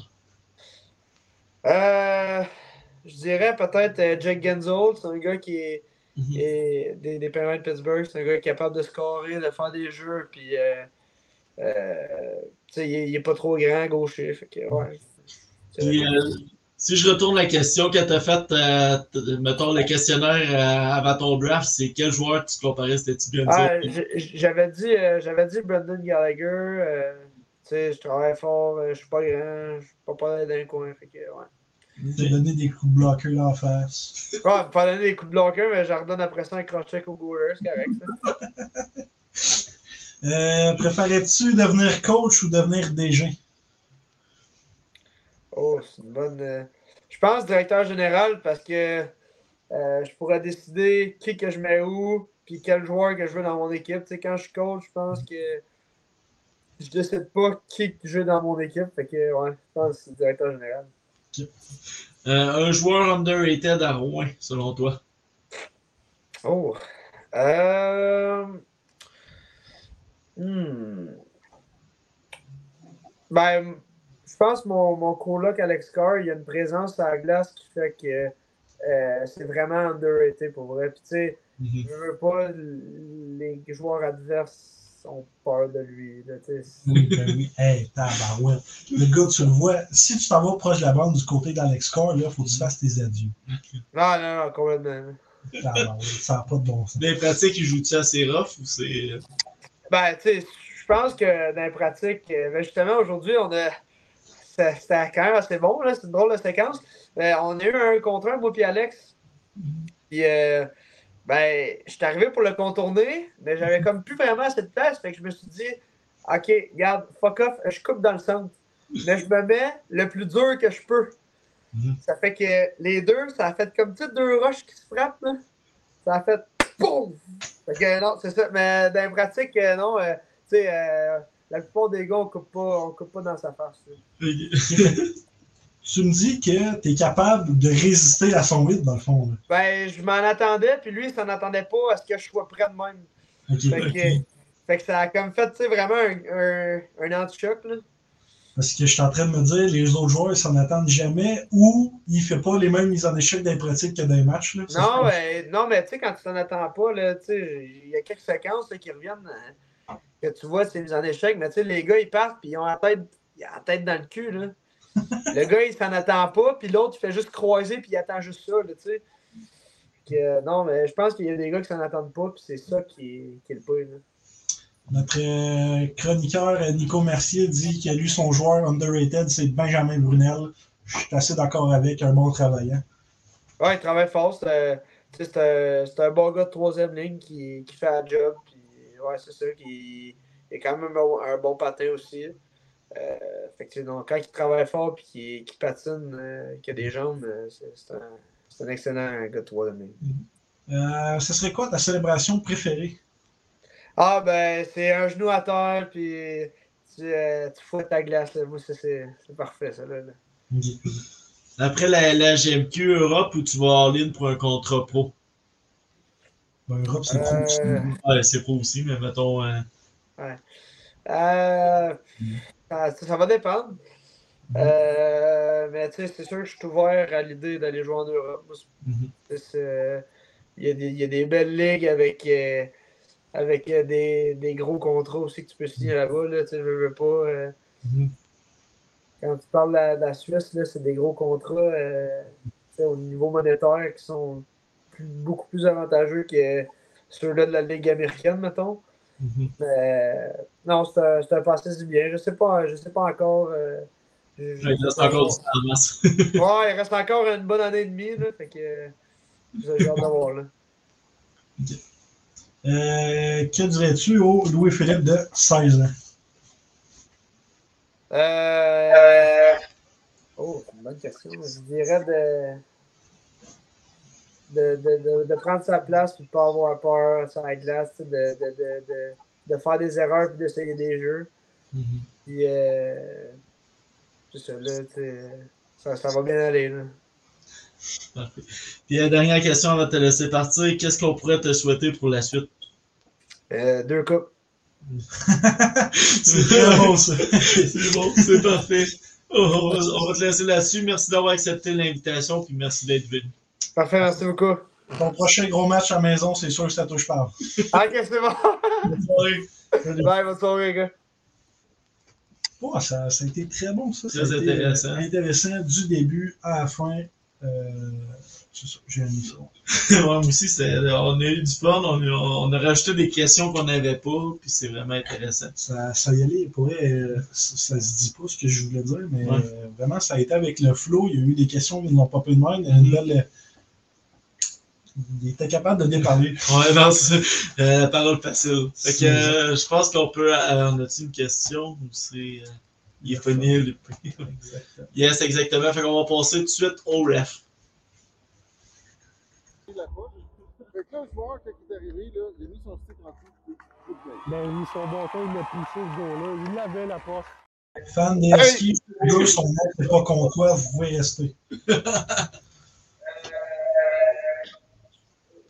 euh, je dirais peut-être Jake Genzel. C'est un gars qui est, Mhm. des, des Penguins de Pittsburgh. C'est un gars capable de scorer, de faire des jeux, puis euh, il, est- il est pas trop grand, gaucher. Fait que, ouais. Puis, Si je retourne la question que tu as faite, euh, mettons le questionnaire euh, avant ton draft, c'est quel joueur tu te comparais, c'était-tu bien Ah, j'avais dit, euh, j'avais dit Brendan Gallagher. euh, tu sais, je travaille fort, euh, je suis pas grand, je suis pas pas dans le coin. Fait que, ouais. Donné des coups de bloqueur en face. Ouais, pas donner des coups de bloqueur, mais je redonne après ça un cross-check au goaler, c'est correct, ça. Euh, Préférais-tu devenir coach ou devenir DG? Oh, c'est une bonne. euh, Je pense directeur général parce que euh, je pourrais décider qui que je mets où, puis quel joueur que je veux dans mon équipe. Tu sais, quand je suis coach, je pense que je décide pas qui que je veux dans mon équipe. Fait que, ouais, je pense que c'est directeur général. Euh, un joueur underrated à Rouen, selon toi? Oh. Euh... Hmm. Ben, pense que mon, mon coloc Alex Carr, il y a une présence à la glace qui fait que euh, c'est vraiment underrated pour vrai. Puis tu sais, Mhm. je veux pas, les joueurs adverses ont peur de lui. Là, tu sais. Oui, ben oui. Hey, tabarouette. Le gars, tu le vois. Si tu t'en vas proche de la bande du côté d'Alex Carr, là, faut que tu fasses tes adieux. Non, non, non, complètement. Tabarouette, ça n'a pas de bon sens. Des pratiques, il joue-tu assez rough ou c'est. Ben, tu sais, je pense que dans les pratiques, euh, ben, justement, aujourd'hui, on a. C'était c'était quand même assez bon. C'est une drôle de séquence. Euh, on a eu un contre un, moi puis Alex. Puis, euh, ben, je suis arrivé pour le contourner, mais j'avais comme plus vraiment assez de place. Fait que je me suis dit, OK, regarde, fuck off, je coupe dans le centre. Mais je me mets le plus dur que je peux. Mhm. Ça fait que les deux, ça a fait comme sais, deux roches qui se frappent, là. Ça a fait POUM! Fait que non, c'est ça. Mais dans les pratiques, euh, non, euh, tu sais, euh, la plupart des gars, on coupe pas, on coupe pas dans sa face. Tu me dis que tu es capable de résister à son hit, dans le fond. Là. Ben, je m'en attendais, puis lui, il s'en attendait pas à ce que je sois prêt de même. Fait que, fait que ça a comme fait, tu sais, vraiment un, un, un anti-choc, là. Parce que je suis en train de me dire, les autres joueurs, ils s'en attendent jamais ou il fait pas les mêmes mises en échec dans les pratiques que dans les matchs. Là. Non, mais, non, mais tu sais, quand tu t'en attends pas, là, tu sais, il y a quelques séquences là, qui reviennent, euh, que tu vois, c'est mis en échec, mais tu sais, les gars, ils partent, puis ils ont la tête, ils ont la tête dans le cul, là. le gars, il s'en attend pas, puis l'autre, il fait juste croiser, puis il attend juste ça, là, tu sais. Que, euh, non, mais je pense qu'il y a des gars qui s'en attendent pas, puis c'est ça qui est, qui est le pire, là. Notre euh, chroniqueur euh, Nico Mercier dit que lui, son joueur underrated, c'est Benjamin Brunel. Je suis assez d'accord avec, un bon travaillant. Ouais, il travaille fort. C'est un, c'est un, bon gars de troisième ligne qui, qui fait un job. Ouais, c'est ça. Qui, il est quand même un, bon- un bon patin aussi. Euh, fait que, donc, quand il travaille fort et qu'il qu'il patine, euh, qu'il a des jambes, euh, c'est un, un excellent gars de troisième ligne. Euh, ce serait quoi ta célébration préférée? Ah, ben, c'est un genou à terre, puis tu, euh, tu fouettes ta glace. Là. Moi, c'est parfait, ça. Là, là. Après la, la GMQ Europe où tu vas all-in pour un contrat pro? Ben, Europe, c'est pro aussi. Euh, Ouais, c'est pro aussi, mais mettons. euh, Euh, ça, ça va dépendre. Euh, mais tu sais, c'est sûr que je suis ouvert à l'idée d'aller jouer en Europe. Mhm. Il y, a des- il y a des belles ligues avec, euh, avec euh, des, des gros contrats aussi que tu peux signer là-bas. Là, tu sais, je veux pas. euh, Mhm. Quand tu parles de la, de la Suisse, là, c'est des gros contrats euh, au niveau monétaire qui sont plus- beaucoup plus avantageux que ceux-là de la Ligue américaine, mettons. Mhm. Mais non, c'est un, passé du bien. Je sais pas, je sais pas encore. euh, je- je- Il reste encore du temps. Ouais, il reste encore une bonne année et demie, là, fait que j'ai hâte d'avoir là. Euh, que dirais-tu au Louis-Philippe de 16 ans? Euh... Oh, c'est une bonne question. Je dirais de... De, de, de, de prendre sa place et de ne pas avoir peur sur la glace, de, de, de, de, de faire des erreurs et d'essayer des jeux. Mhm. Puis, euh, c'est ça, là, ça, ça va bien aller. Là. Parfait. Puis la dernière question avant de te laisser partir, qu'est-ce qu'on pourrait te souhaiter pour la suite? Euh, deux coupes. c'est très bon, ça. c'est bon, c'est parfait. On, va, on va te laisser là-dessus. Merci d'avoir accepté l'invitation, puis merci d'être venu. Parfait, merci beaucoup. Ton prochain gros match à la maison, c'est sûr que ça touche pas. Ok, c'est bon. Bonne soirée. Bye, bonne soirée, gars. Ça, ça a été très bon, ça. Très ça intéressant. intéressant du début à la fin. Euh, c'est ça, j'ai aimé ça. ouais, moi aussi, on a eu du fun, on a, on a rajouté des questions qu'on n'avait pas, puis c'est vraiment intéressant. Ça, ça y allait, pour vrai, euh, ça, ça se dit pas ce que je voulais dire, mais Ouais. euh, vraiment, ça a été avec le flow. Il y a eu des questions qui n'ont pas pu de même. Une belle, euh, il était capable de déparler. Ouais, non, c'est. Euh, parole facile. Fait que euh, je pense qu'on peut. Euh, on a-tu une question ou c'est. Euh, il est funny, le Exactement. Yes, exactement. Fait qu'on va passer tout de suite au ref. Fait que là, le joueur, quand il est arrivé, là, il a mis son stick en dessous. Bain. Ben oui, son bâton, il l'a poussé ce gars-là. Il l'avait la poste. Fan des les deux sont morts, c'est pas contre toi, vous pouvez rester.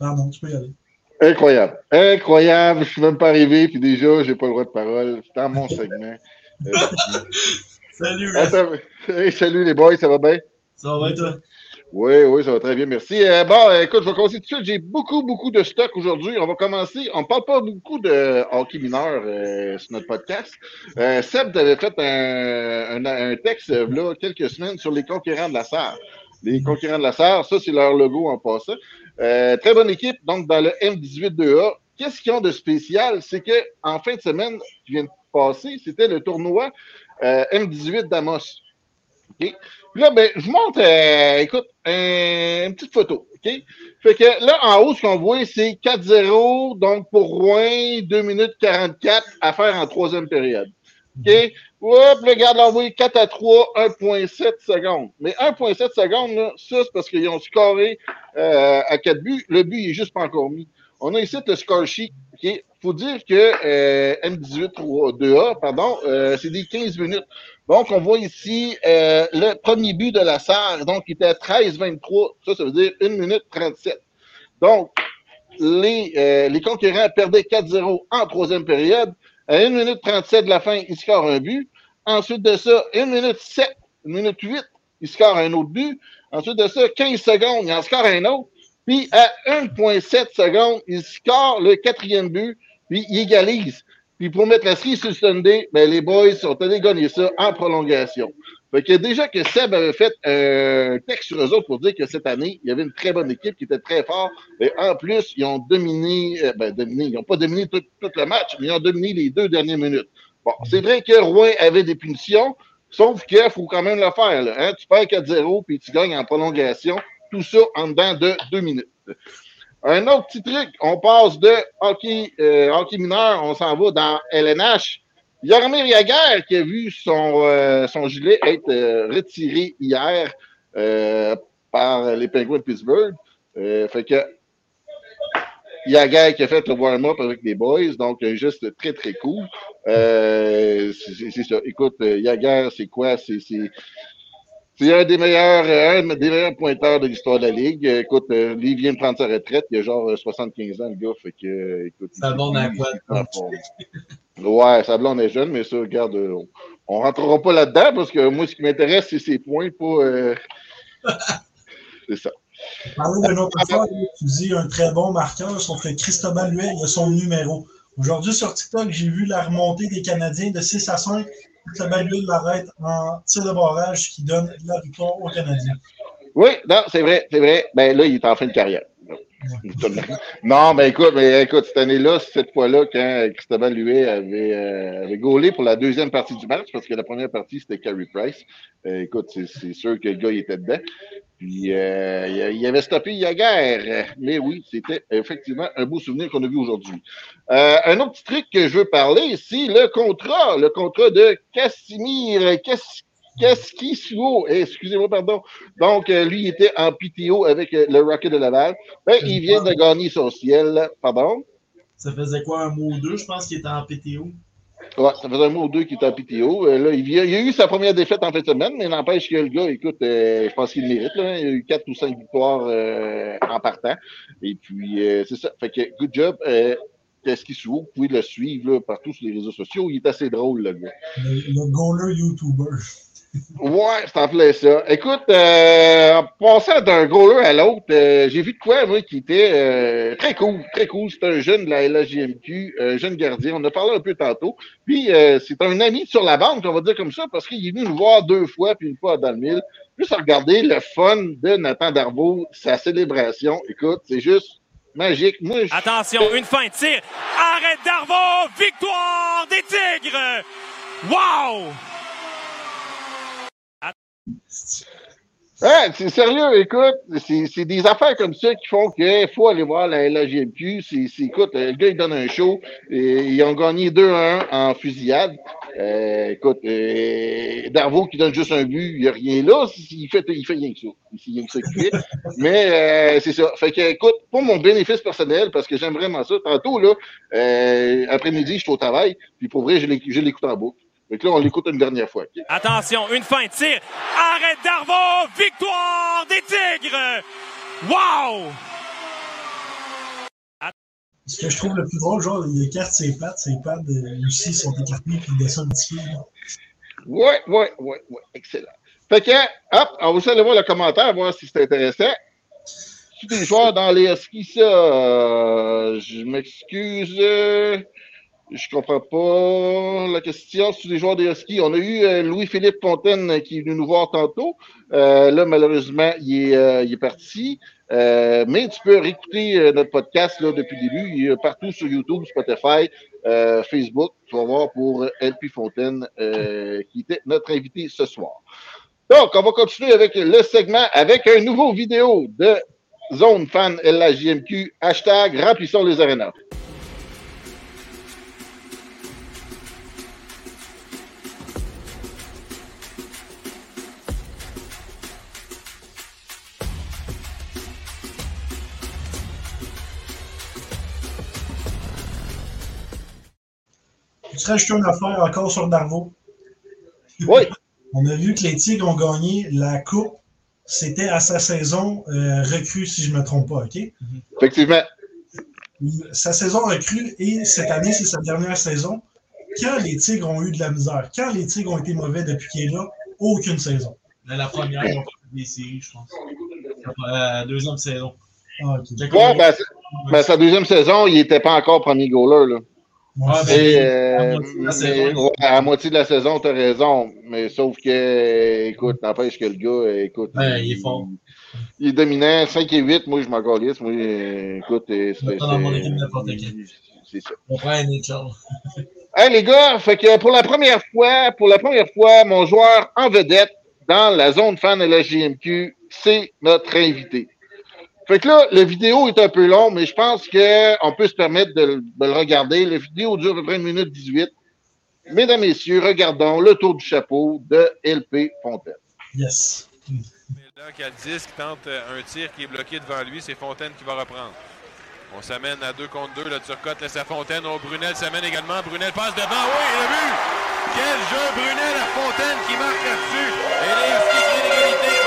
Pardon, tu peux y aller. Incroyable. Incroyable. Je suis même pas arrivé, puis déjà, j'ai pas le droit de parole. C'est dans mon segment. Euh, Salut, attends, hey, salut les boys, ça va bien? Ça va, toi? Oui, oui, ça va très bien, merci. Euh, bon, euh, écoute, je vais commencer tout de suite. J'ai beaucoup, beaucoup de stock aujourd'hui. On va commencer. On ne parle pas beaucoup de hockey mineur euh, sur notre podcast. Euh, Seb t'avait fait un, un, un texte euh, là, quelques semaines sur les conquérants de la Sarre. Les conquérants de la Sarre, ça, c'est leur logo en passant. Euh, très bonne équipe, donc dans le M18-2A. Qu'est-ce qu'ils ont de spécial? C'est que en fin de semaine qui vient de passer, c'était le tournoi euh, M18 d'Amos. Puis là, ben, je montre, euh, écoute, un- une petite photo. OK? Fait que là, en haut, ce qu'on voit, c'est 4-0, donc pour Rouen, 2 minutes 44 à faire en troisième période. OK? Le gars l'a envoyé 4 à 3, 1,7 secondes. Mais 1,7 secondes, là, ça, c'est parce qu'ils ont scoré euh, à 4 buts. Le but, il est juste pas encore mis. On a ici le score sheet. OK? Faut dire que euh, M18 2A, pardon, euh, c'est des 15 minutes. Donc, on voit ici euh, le premier but de la Sarre. Donc, il était à 13-23. Ça, ça veut dire 1 minute 37. Donc, les, euh, les concurrents perdaient 4-0 en troisième période. À 1 minute 37 de la fin, ils scorent un but. Ensuite de ça, 1 minute 7, 1 minute 8, ils scorent un autre but. Ensuite de ça, 15 secondes, ils en scorent un autre. Puis à 1,7 secondes, ils scorent le quatrième but, puis ils égalisent. Puis pour mettre la cerise sur Sunday, ben, les boys sont allés gagner ça en prolongation. Fait que déjà que Seb avait fait un texte sur eux autres pour dire que cette année, il y avait une très bonne équipe qui était très forte. Et en plus, ils ont dominé, euh, ben, dominé, ils n'ont pas dominé tout, tout le match, mais ils ont dominé les deux dernières minutes. Bon, c'est vrai que Rouen avait des punitions, sauf qu'il faut quand même le faire. Là, hein? Tu perds 4-0 puis tu gagnes en prolongation. Tout ça en dedans de deux minutes. Un autre petit truc, on passe de hockey, euh, hockey mineur, on s'en va dans LNH. Yarmir Yaguer qui a vu son, euh, son gilet être euh, retiré hier euh, par les Penguins de Pittsburgh. Euh, fait que Yaguer qui a fait le warm-up avec les boys, donc un geste très très cool. Euh, c'est ça. Écoute, euh, Yaguer, c'est quoi? C'est c'est- un des meilleurs, euh, un des meilleurs pointeurs de l'histoire de la Ligue. Euh, Écoute, euh, lui, il vient de prendre sa retraite. Il a genre euh, 75 ans, le gars. Fait que, euh, écoute. Ça blonde à quoi? Ouais, sa blonde est jeune, mais ça, regarde, euh, on, on rentrera pas là-dedans parce que moi, ce qui m'intéresse, c'est ses points, pas. euh, c'est ça. Parler d'une autre fois, tu dis un très bon marqueur, sauf que Cristobal a son numéro. Aujourd'hui, sur TikTok, j'ai vu la remontée des Canadiens de 6 à 5. Huet l'arrête en tir de barrage, qui donne la victoire aux Canadiens. Oui, non, c'est vrai, c'est vrai. Ben là, il est en fin de carrière. Non, ben écoute, mais écoute, cette année-là, cette fois-là, quand Cristobal Huet avait, euh, avait gaulé pour la deuxième partie du match, parce que la première partie, c'était Carey Price. Euh, écoute, c'est, sûr que le gars, il était dedans. Puis, euh, il, avait stoppé Yaguer. Mais oui, c'était effectivement un beau souvenir qu'on a vu aujourd'hui. Un autre petit truc que je veux parler, c'est le contrat, le contrat de Casimir Kas- Kaskisuo. Eh, Excusez-moi, pardon. Donc, euh, lui, il était en PTO avec euh, le Rocket de Laval. Ben, il vient de gagner son ciel. Pardon? Ça faisait quoi, un mot ou deux, je pense qu'il était en PTO? Ouais, ça faisait un mois ou deux qu'il était en PTO. Euh, là, il, vient- il a eu sa première défaite en fin de semaine, mais n'empêche que le gars, écoute, euh, je pense qu'il le mérite. Là. Il a eu quatre ou cinq victoires euh, en partant. Et puis, c'est ça. Fait que, good job. Qu'est-ce qu'il Vous pouvez le suivre là, partout sur les réseaux sociaux. Il est assez drôle, le gars. Le, le goaler YouTuber. Ouais, c'est en plein ça. Écoute, euh, en passant d'un goaler à l'autre, euh, j'ai vu de quoi, moi, qui était euh, très cool, très cool. C'est un jeune de la LHJMQ, un jeune gardien. On a parlé un peu tantôt. Puis, euh, c'est un ami sur la bande, on va dire comme ça, parce qu'il est venu nous voir deux fois, puis une fois dans le. Juste à regarder le fun de Nathan Darbo, sa célébration. Écoute, c'est juste magique. Attention, une fin de tir. Arrête Darvo! Victoire des Tigres! Wow! Ouais, c'est sérieux, écoute, c'est des affaires comme ça qui font qu'il faut aller voir la LHJMQ. C'est, écoute, le gars, il donne un show. Et ils ont gagné 2-1 en fusillade. Euh, écoute, euh, qui donne juste un but, il n'y a rien là. Il fait, il fait rien que ça. Il que ça. Mais euh, c'est ça. Fait que, écoute, pour mon bénéfice personnel, parce que j'aime vraiment ça, tantôt, là, euh, après-midi, je suis au travail, puis pour vrai, je l'écoute en boucle. Que là, on l'écoute une dernière fois. Attention, une fin de tir. Arrête Darvo! Victoire des Tigres! Wow! Ce que je trouve le plus drôle, genre, il écarte ses pattes, ses pattes euh, aussi sont écartées puis il descend un petit peu. là. Ouais, ouais, ouais, ouais, excellent. Fait que, hop, on va aussi aller voir le commentaire, voir si c'est intéressant. Si des joueurs dans les skis, ça, euh, je m'excuse, euh, je comprends pas la question. Si des joueurs des Huskies, on a eu euh, Louis-Philippe Fontaine euh, qui est venu nous voir tantôt. Euh, là, malheureusement, il est, euh, il est parti. Euh, mais tu peux réécouter notre podcast là, depuis le début. Il est partout sur YouTube, Spotify, Facebook. Tu vas voir pour LP Fontaine qui était notre invité ce soir. Donc, on va continuer avec le segment avec un nouveau vidéo de Zone Fan LHJMQ. Hashtag remplissons les arénas. Tu rajouter une affaire encore sur Darvo. Oui. On a vu que les Tigres ont gagné la Coupe. C'était à sa saison euh, recrue, si je ne me trompe pas, OK? Effectivement. Sa saison recrue et cette année, c'est sa dernière saison. Quand les Tigres ont eu de la misère, quand les Tigres ont été mauvais depuis qu'il est là, aucune saison. Mais la première, ils ont pas fait des séries, je pense. La deuxième saison. Ah. Ouais, ben, ben, sa deuxième saison, il n'était pas encore premier goaler. Là. Ah, ben, à moitié de la saison. ouais, à moitié de la saison, tu as raison. Mais sauf que, écoute, n'empêche que le gars, écoute. Ouais, il est fort. Il est dominant. 5 et 8, moi, je m'en calisse. Moi, écoute, euh, c'est. C'est- ça. On prend un. Hey les gars, fait que pour la première fois, pour la première fois, mon joueur en vedette dans la zone fan de la JMQ, c'est notre invité. Fait que là, la vidéo est un peu longue, mais je pense qu'on peut se permettre de, le- de le regarder. La vidéo dure à peu près 1 minute 18. Mesdames, Messieurs, regardons le tour du chapeau de LP Fontaine. Yes. Là, qui a le 10, qui tente euh, un tir qui est bloqué devant lui, c'est Fontaine qui va reprendre. On s'amène à 2 contre 2. Le Turcotte laisse à Fontaine. Oh, Brunel s'amène également. Brunel passe devant. Oui, le but! Quel jeu, Brunel à Fontaine qui marque là-dessus. Et les Huskies créent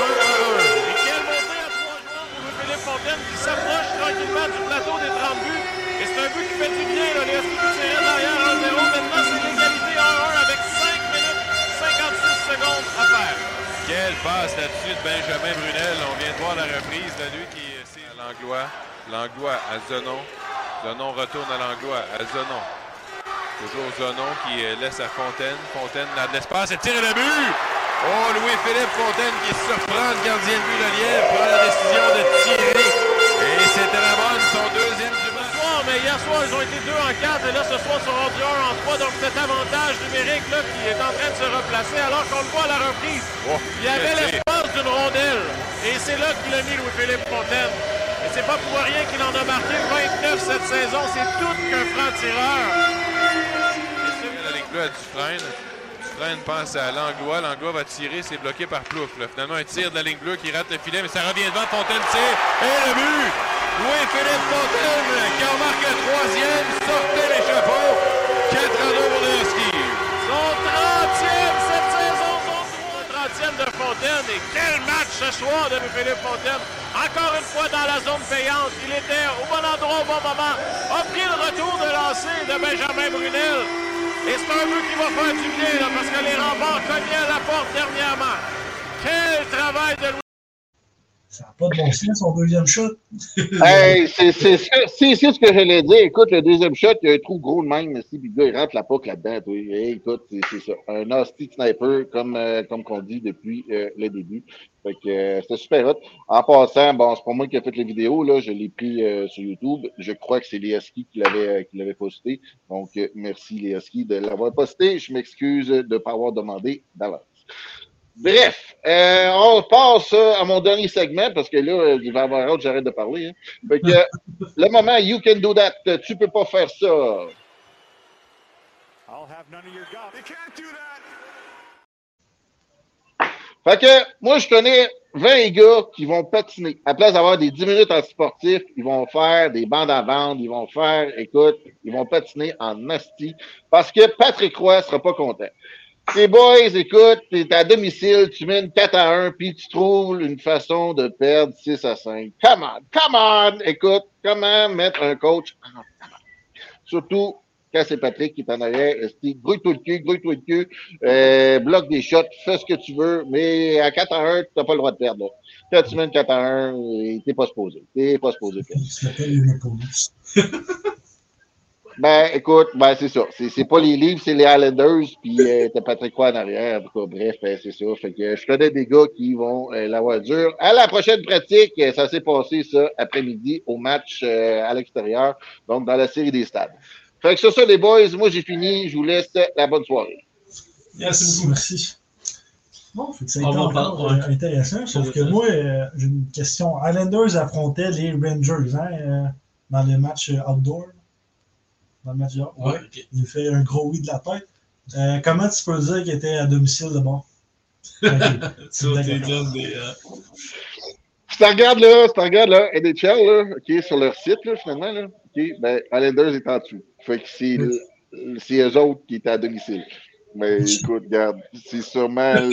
Fontaine qui s'approche tranquillement du plateau des 30 buts. Et c'est un but qui fait du bien. Là. Les tiraient derrière 1-0. Maintenant, c'est l'égalité 1-1 avec 5 minutes 56 secondes à faire. Quelle passe là-dessus de Benjamin Brunel. On vient de voir la reprise de lui qui est c'est Langlois. Langlois à Zenon. Zenon retourne à Langlois. À Zenon. Toujours Zenon qui euh, laisse à Fontaine. Fontaine a de l'espace et tire le but. Oh, Louis-Philippe Fontaine qui surprend le gardien de but, le lièvre, prend la décision de tirer. C'était la bonne, son deuxième du match. soir, mais hier soir, ils ont été 2 en 4 et là, ce soir, ils sont rendus 1 en 3. Donc, cet avantage numérique là, qui est en train de se replacer alors qu'on le voit à la reprise. Oh, Il y avait l'espace d'une rondelle et c'est là qu'il a mis Louis-Philippe Fontaine. Et c'est pas pour rien qu'il en a marqué 29 cette saison. C'est tout qu'un franc-tireur. Bleue à Dufresne pense à Langlois. Langlois va tirer, c'est bloqué par Plouf. Finalement, un tir de la ligne bleue qui rate le filet, mais ça revient devant. Fontaine tire. Et le but! Louis-Philippe Fontaine qui en marque le troisième. Sortez les chapeaux. 4 à 2 pour Huskies. Son 30e cette saison, son 30e de Fontaine. Et quel match ce soir de Philippe Fontaine. Encore une fois dans la zone payante. Il était au bon endroit au bon moment. A pris le retour de lancer de Benjamin Brunel. Et c'est un but qui va faire du bien, là, parce que les remparts cognaient à la porte dernièrement. Quel travail de Louis Ça n'a pas de bon sens, son deuxième shot. Hey, c'est ce que j'allais dire. Écoute, le deuxième shot, il y a un trou gros de même, si le gars, il rentre la poque là-dedans. écoute, c'est ça. Un nasty sniper, comme, euh, comme qu'on dit depuis euh, le début. Fait que euh, c'était super hot. En passant, bon, c'est pas moi qui ai fait la vidéo, là. Je l'ai pris euh, sur YouTube. Je crois que c'est Leaski qui l'avait euh, qui l'avait posté. Donc, euh, merci Leaski de l'avoir posté. Je m'excuse de ne pas avoir demandé d'avance. Bref, euh, on passe euh, à mon dernier segment parce que là, il va y avoir autre, j'arrête de parler. Hein. Fait que, le moment, you can do that, tu peux pas faire ça. I'll have none of your golf. You can't do that. Fait que, moi, je connais 20 gars qui vont patiner. À la place d'avoir des 10 minutes en sportif, ils vont faire des bandes à vendre, ils vont faire, écoute, ils vont patiner en nasty parce que Patrick Roy sera pas content. Les boys, écoute, t'es à domicile, tu mènes 4 à 1, puis tu trouves une façon de perdre 6 à 5. Come on, come on! Écoute, comment mettre un coach en? Surtout quand c'est Patrick qui est en arrière, grouille-toi le cul, grouille-toi le cul, euh, bloque des shots, fais ce que tu veux, mais à 4 à 1, tu n'as pas le droit de perdre. Là. Quand tu mènes 4 à 1, euh, t'es pas supposé. T'es pas supposé perdre. Il s'appelle les Maple Ben, écoute, ben, c'est ça. C'est, c'est pas les livres, c'est les Islanders, puis euh, t'as Patrick Roy en arrière. En tout cas, bref, ben, c'est ça. Fait que je connais des gars qui vont euh, l'avoir dur. À la prochaine pratique, euh, ça s'est passé, ça, après-midi, au match euh, à l'extérieur, donc dans la série des stades. Fait que c'est ça, les boys. Moi, j'ai fini. Je vous laisse la bonne soirée. Merci beaucoup. Merci. Bon, fait que ça a été encore euh, intéressant. Sauf que moi, euh, j'ai une question. Islanders affrontaient les Rangers hein, euh, dans le match euh, outdoor. Dans le match dehors. Ouais. Il fait un gros oui de la tête. Euh, comment tu peux dire qu'il était à domicile de bord? Ok. Ça, t'es donne des. euh, Si tu regardes là, si tu regardes là, NHL, là, OK, sur leur site, là, finalement, là, OK, ben, Islanders est en dessous. Fait que c'est, c'est eux autres qui étaient à domicile. Mais écoute, regarde, c'est sûrement.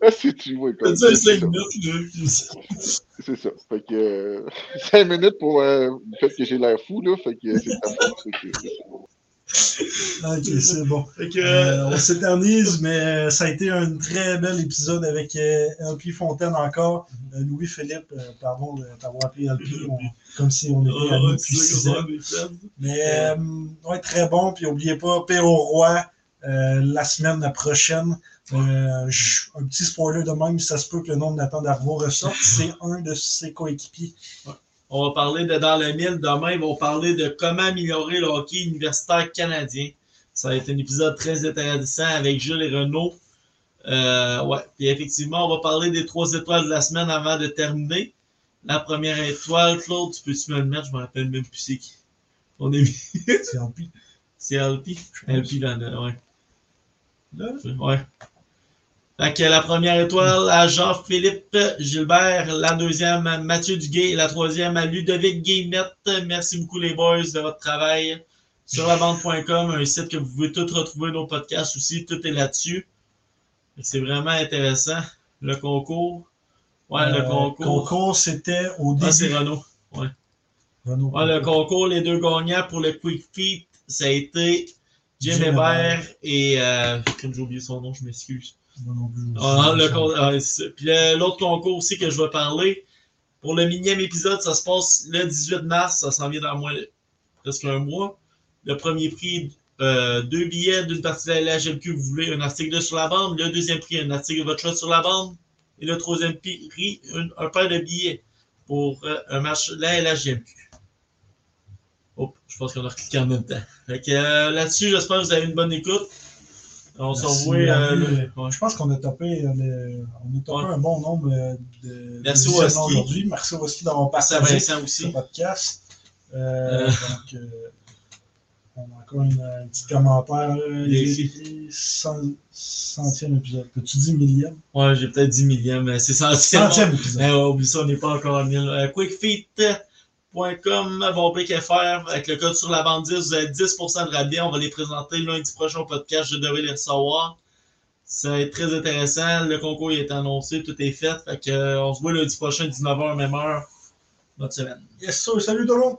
c'est tu vois, comme c'est 5 ça? C'est ça. Fait que euh, 5 minutes pour euh, le fait que j'ai l'air fou, là. Fait que c'est ta faute. Ok, c'est bon. Fait que. Euh, on s'éternise, mais ça a été un très bel épisode avec euh, LP Fontaine encore. Euh, Louis-Philippe, euh, pardon de t'avoir appelé LP, on- comme si on était Oh, amis depuis ans. Mais euh, ouais, très bon. Puis n'oubliez pas. Roy, euh, la semaine prochaine. Euh, un petit spoiler de même, ça se peut que le nom de Nathan Darvaux ressorte. C'est un de ses coéquipiers. On va parler de Dans le mille. Demain, ils vont parler de comment améliorer le hockey universitaire canadien. Ça va être un épisode très intéressant avec Jules et Renaud. Euh, ouais. Puis effectivement, on va parler des trois étoiles de la semaine avant de terminer. La première étoile, Claude, tu peux-tu me le mettre? Je me rappelle même plus c'est qui. On est C'est LP. C'est LP? LP dans le. Ouais. Là, ouais. Fait que la première étoile à Jean-Philippe Gilbert, la deuxième à Mathieu Duguay et la troisième à Ludovic Guillemette. Merci beaucoup les boys de votre travail. Sur la bande.com, un site que vous pouvez tout retrouver nos podcasts aussi, tout est là-dessus. C'est vraiment intéressant. Le concours. Ouais, le Euh, concours. concours, c'était au Ah, c'est début. Renault. Renaud. Ouais, le concours, les deux gagnants pour le Quick Feet, ça a été Jim Hébert et. Euh, j'ai oublié son nom, je m'excuse. Ah, le con- ah. Puis le- l'autre concours aussi que je vais parler, pour le millième épisode, ça se passe le 18 mars, ça s'en vient dans moins, presque un mois. Le premier prix, euh, deux billets d'une partie de la LHMQ, vous voulez un article de sur la bande. Le deuxième prix, un article de votre choix sur la bande. Et le troisième prix, un, un paire de billets pour euh, un match de la LHMQ. Oh, je pense qu'on a cliqué en même temps. Que, euh, là-dessus, j'espère que vous avez une bonne écoute. On se Merci, revoit. euh, ouais. Je pense qu'on a topé, euh, le- on a topé Ouais. un bon nombre euh, de Merci aujourd'hui. Merci au Husky d'avoir Merci à ce aussi. podcast. Euh. Donc, euh, on a encore une, un petit commentaire. cent- centième épisode. Peux-tu dire millième? Ouais, j'ai peut-être 10 millième, mais c'est centième. Centième épisode. Oublie ça, on n'est pas encore à 1000. Euh, quickfeet.com, FR, avec le code sur la bande 10, vous avez 10% de rabais. On va les présenter lundi prochain au podcast. Je devrais les recevoir. Ça va être très intéressant. Le concours est annoncé, tout est fait. Fait que, euh, on se voit lundi prochain, 19h, même heure. Bonne semaine. Yes, sir. Salut monde!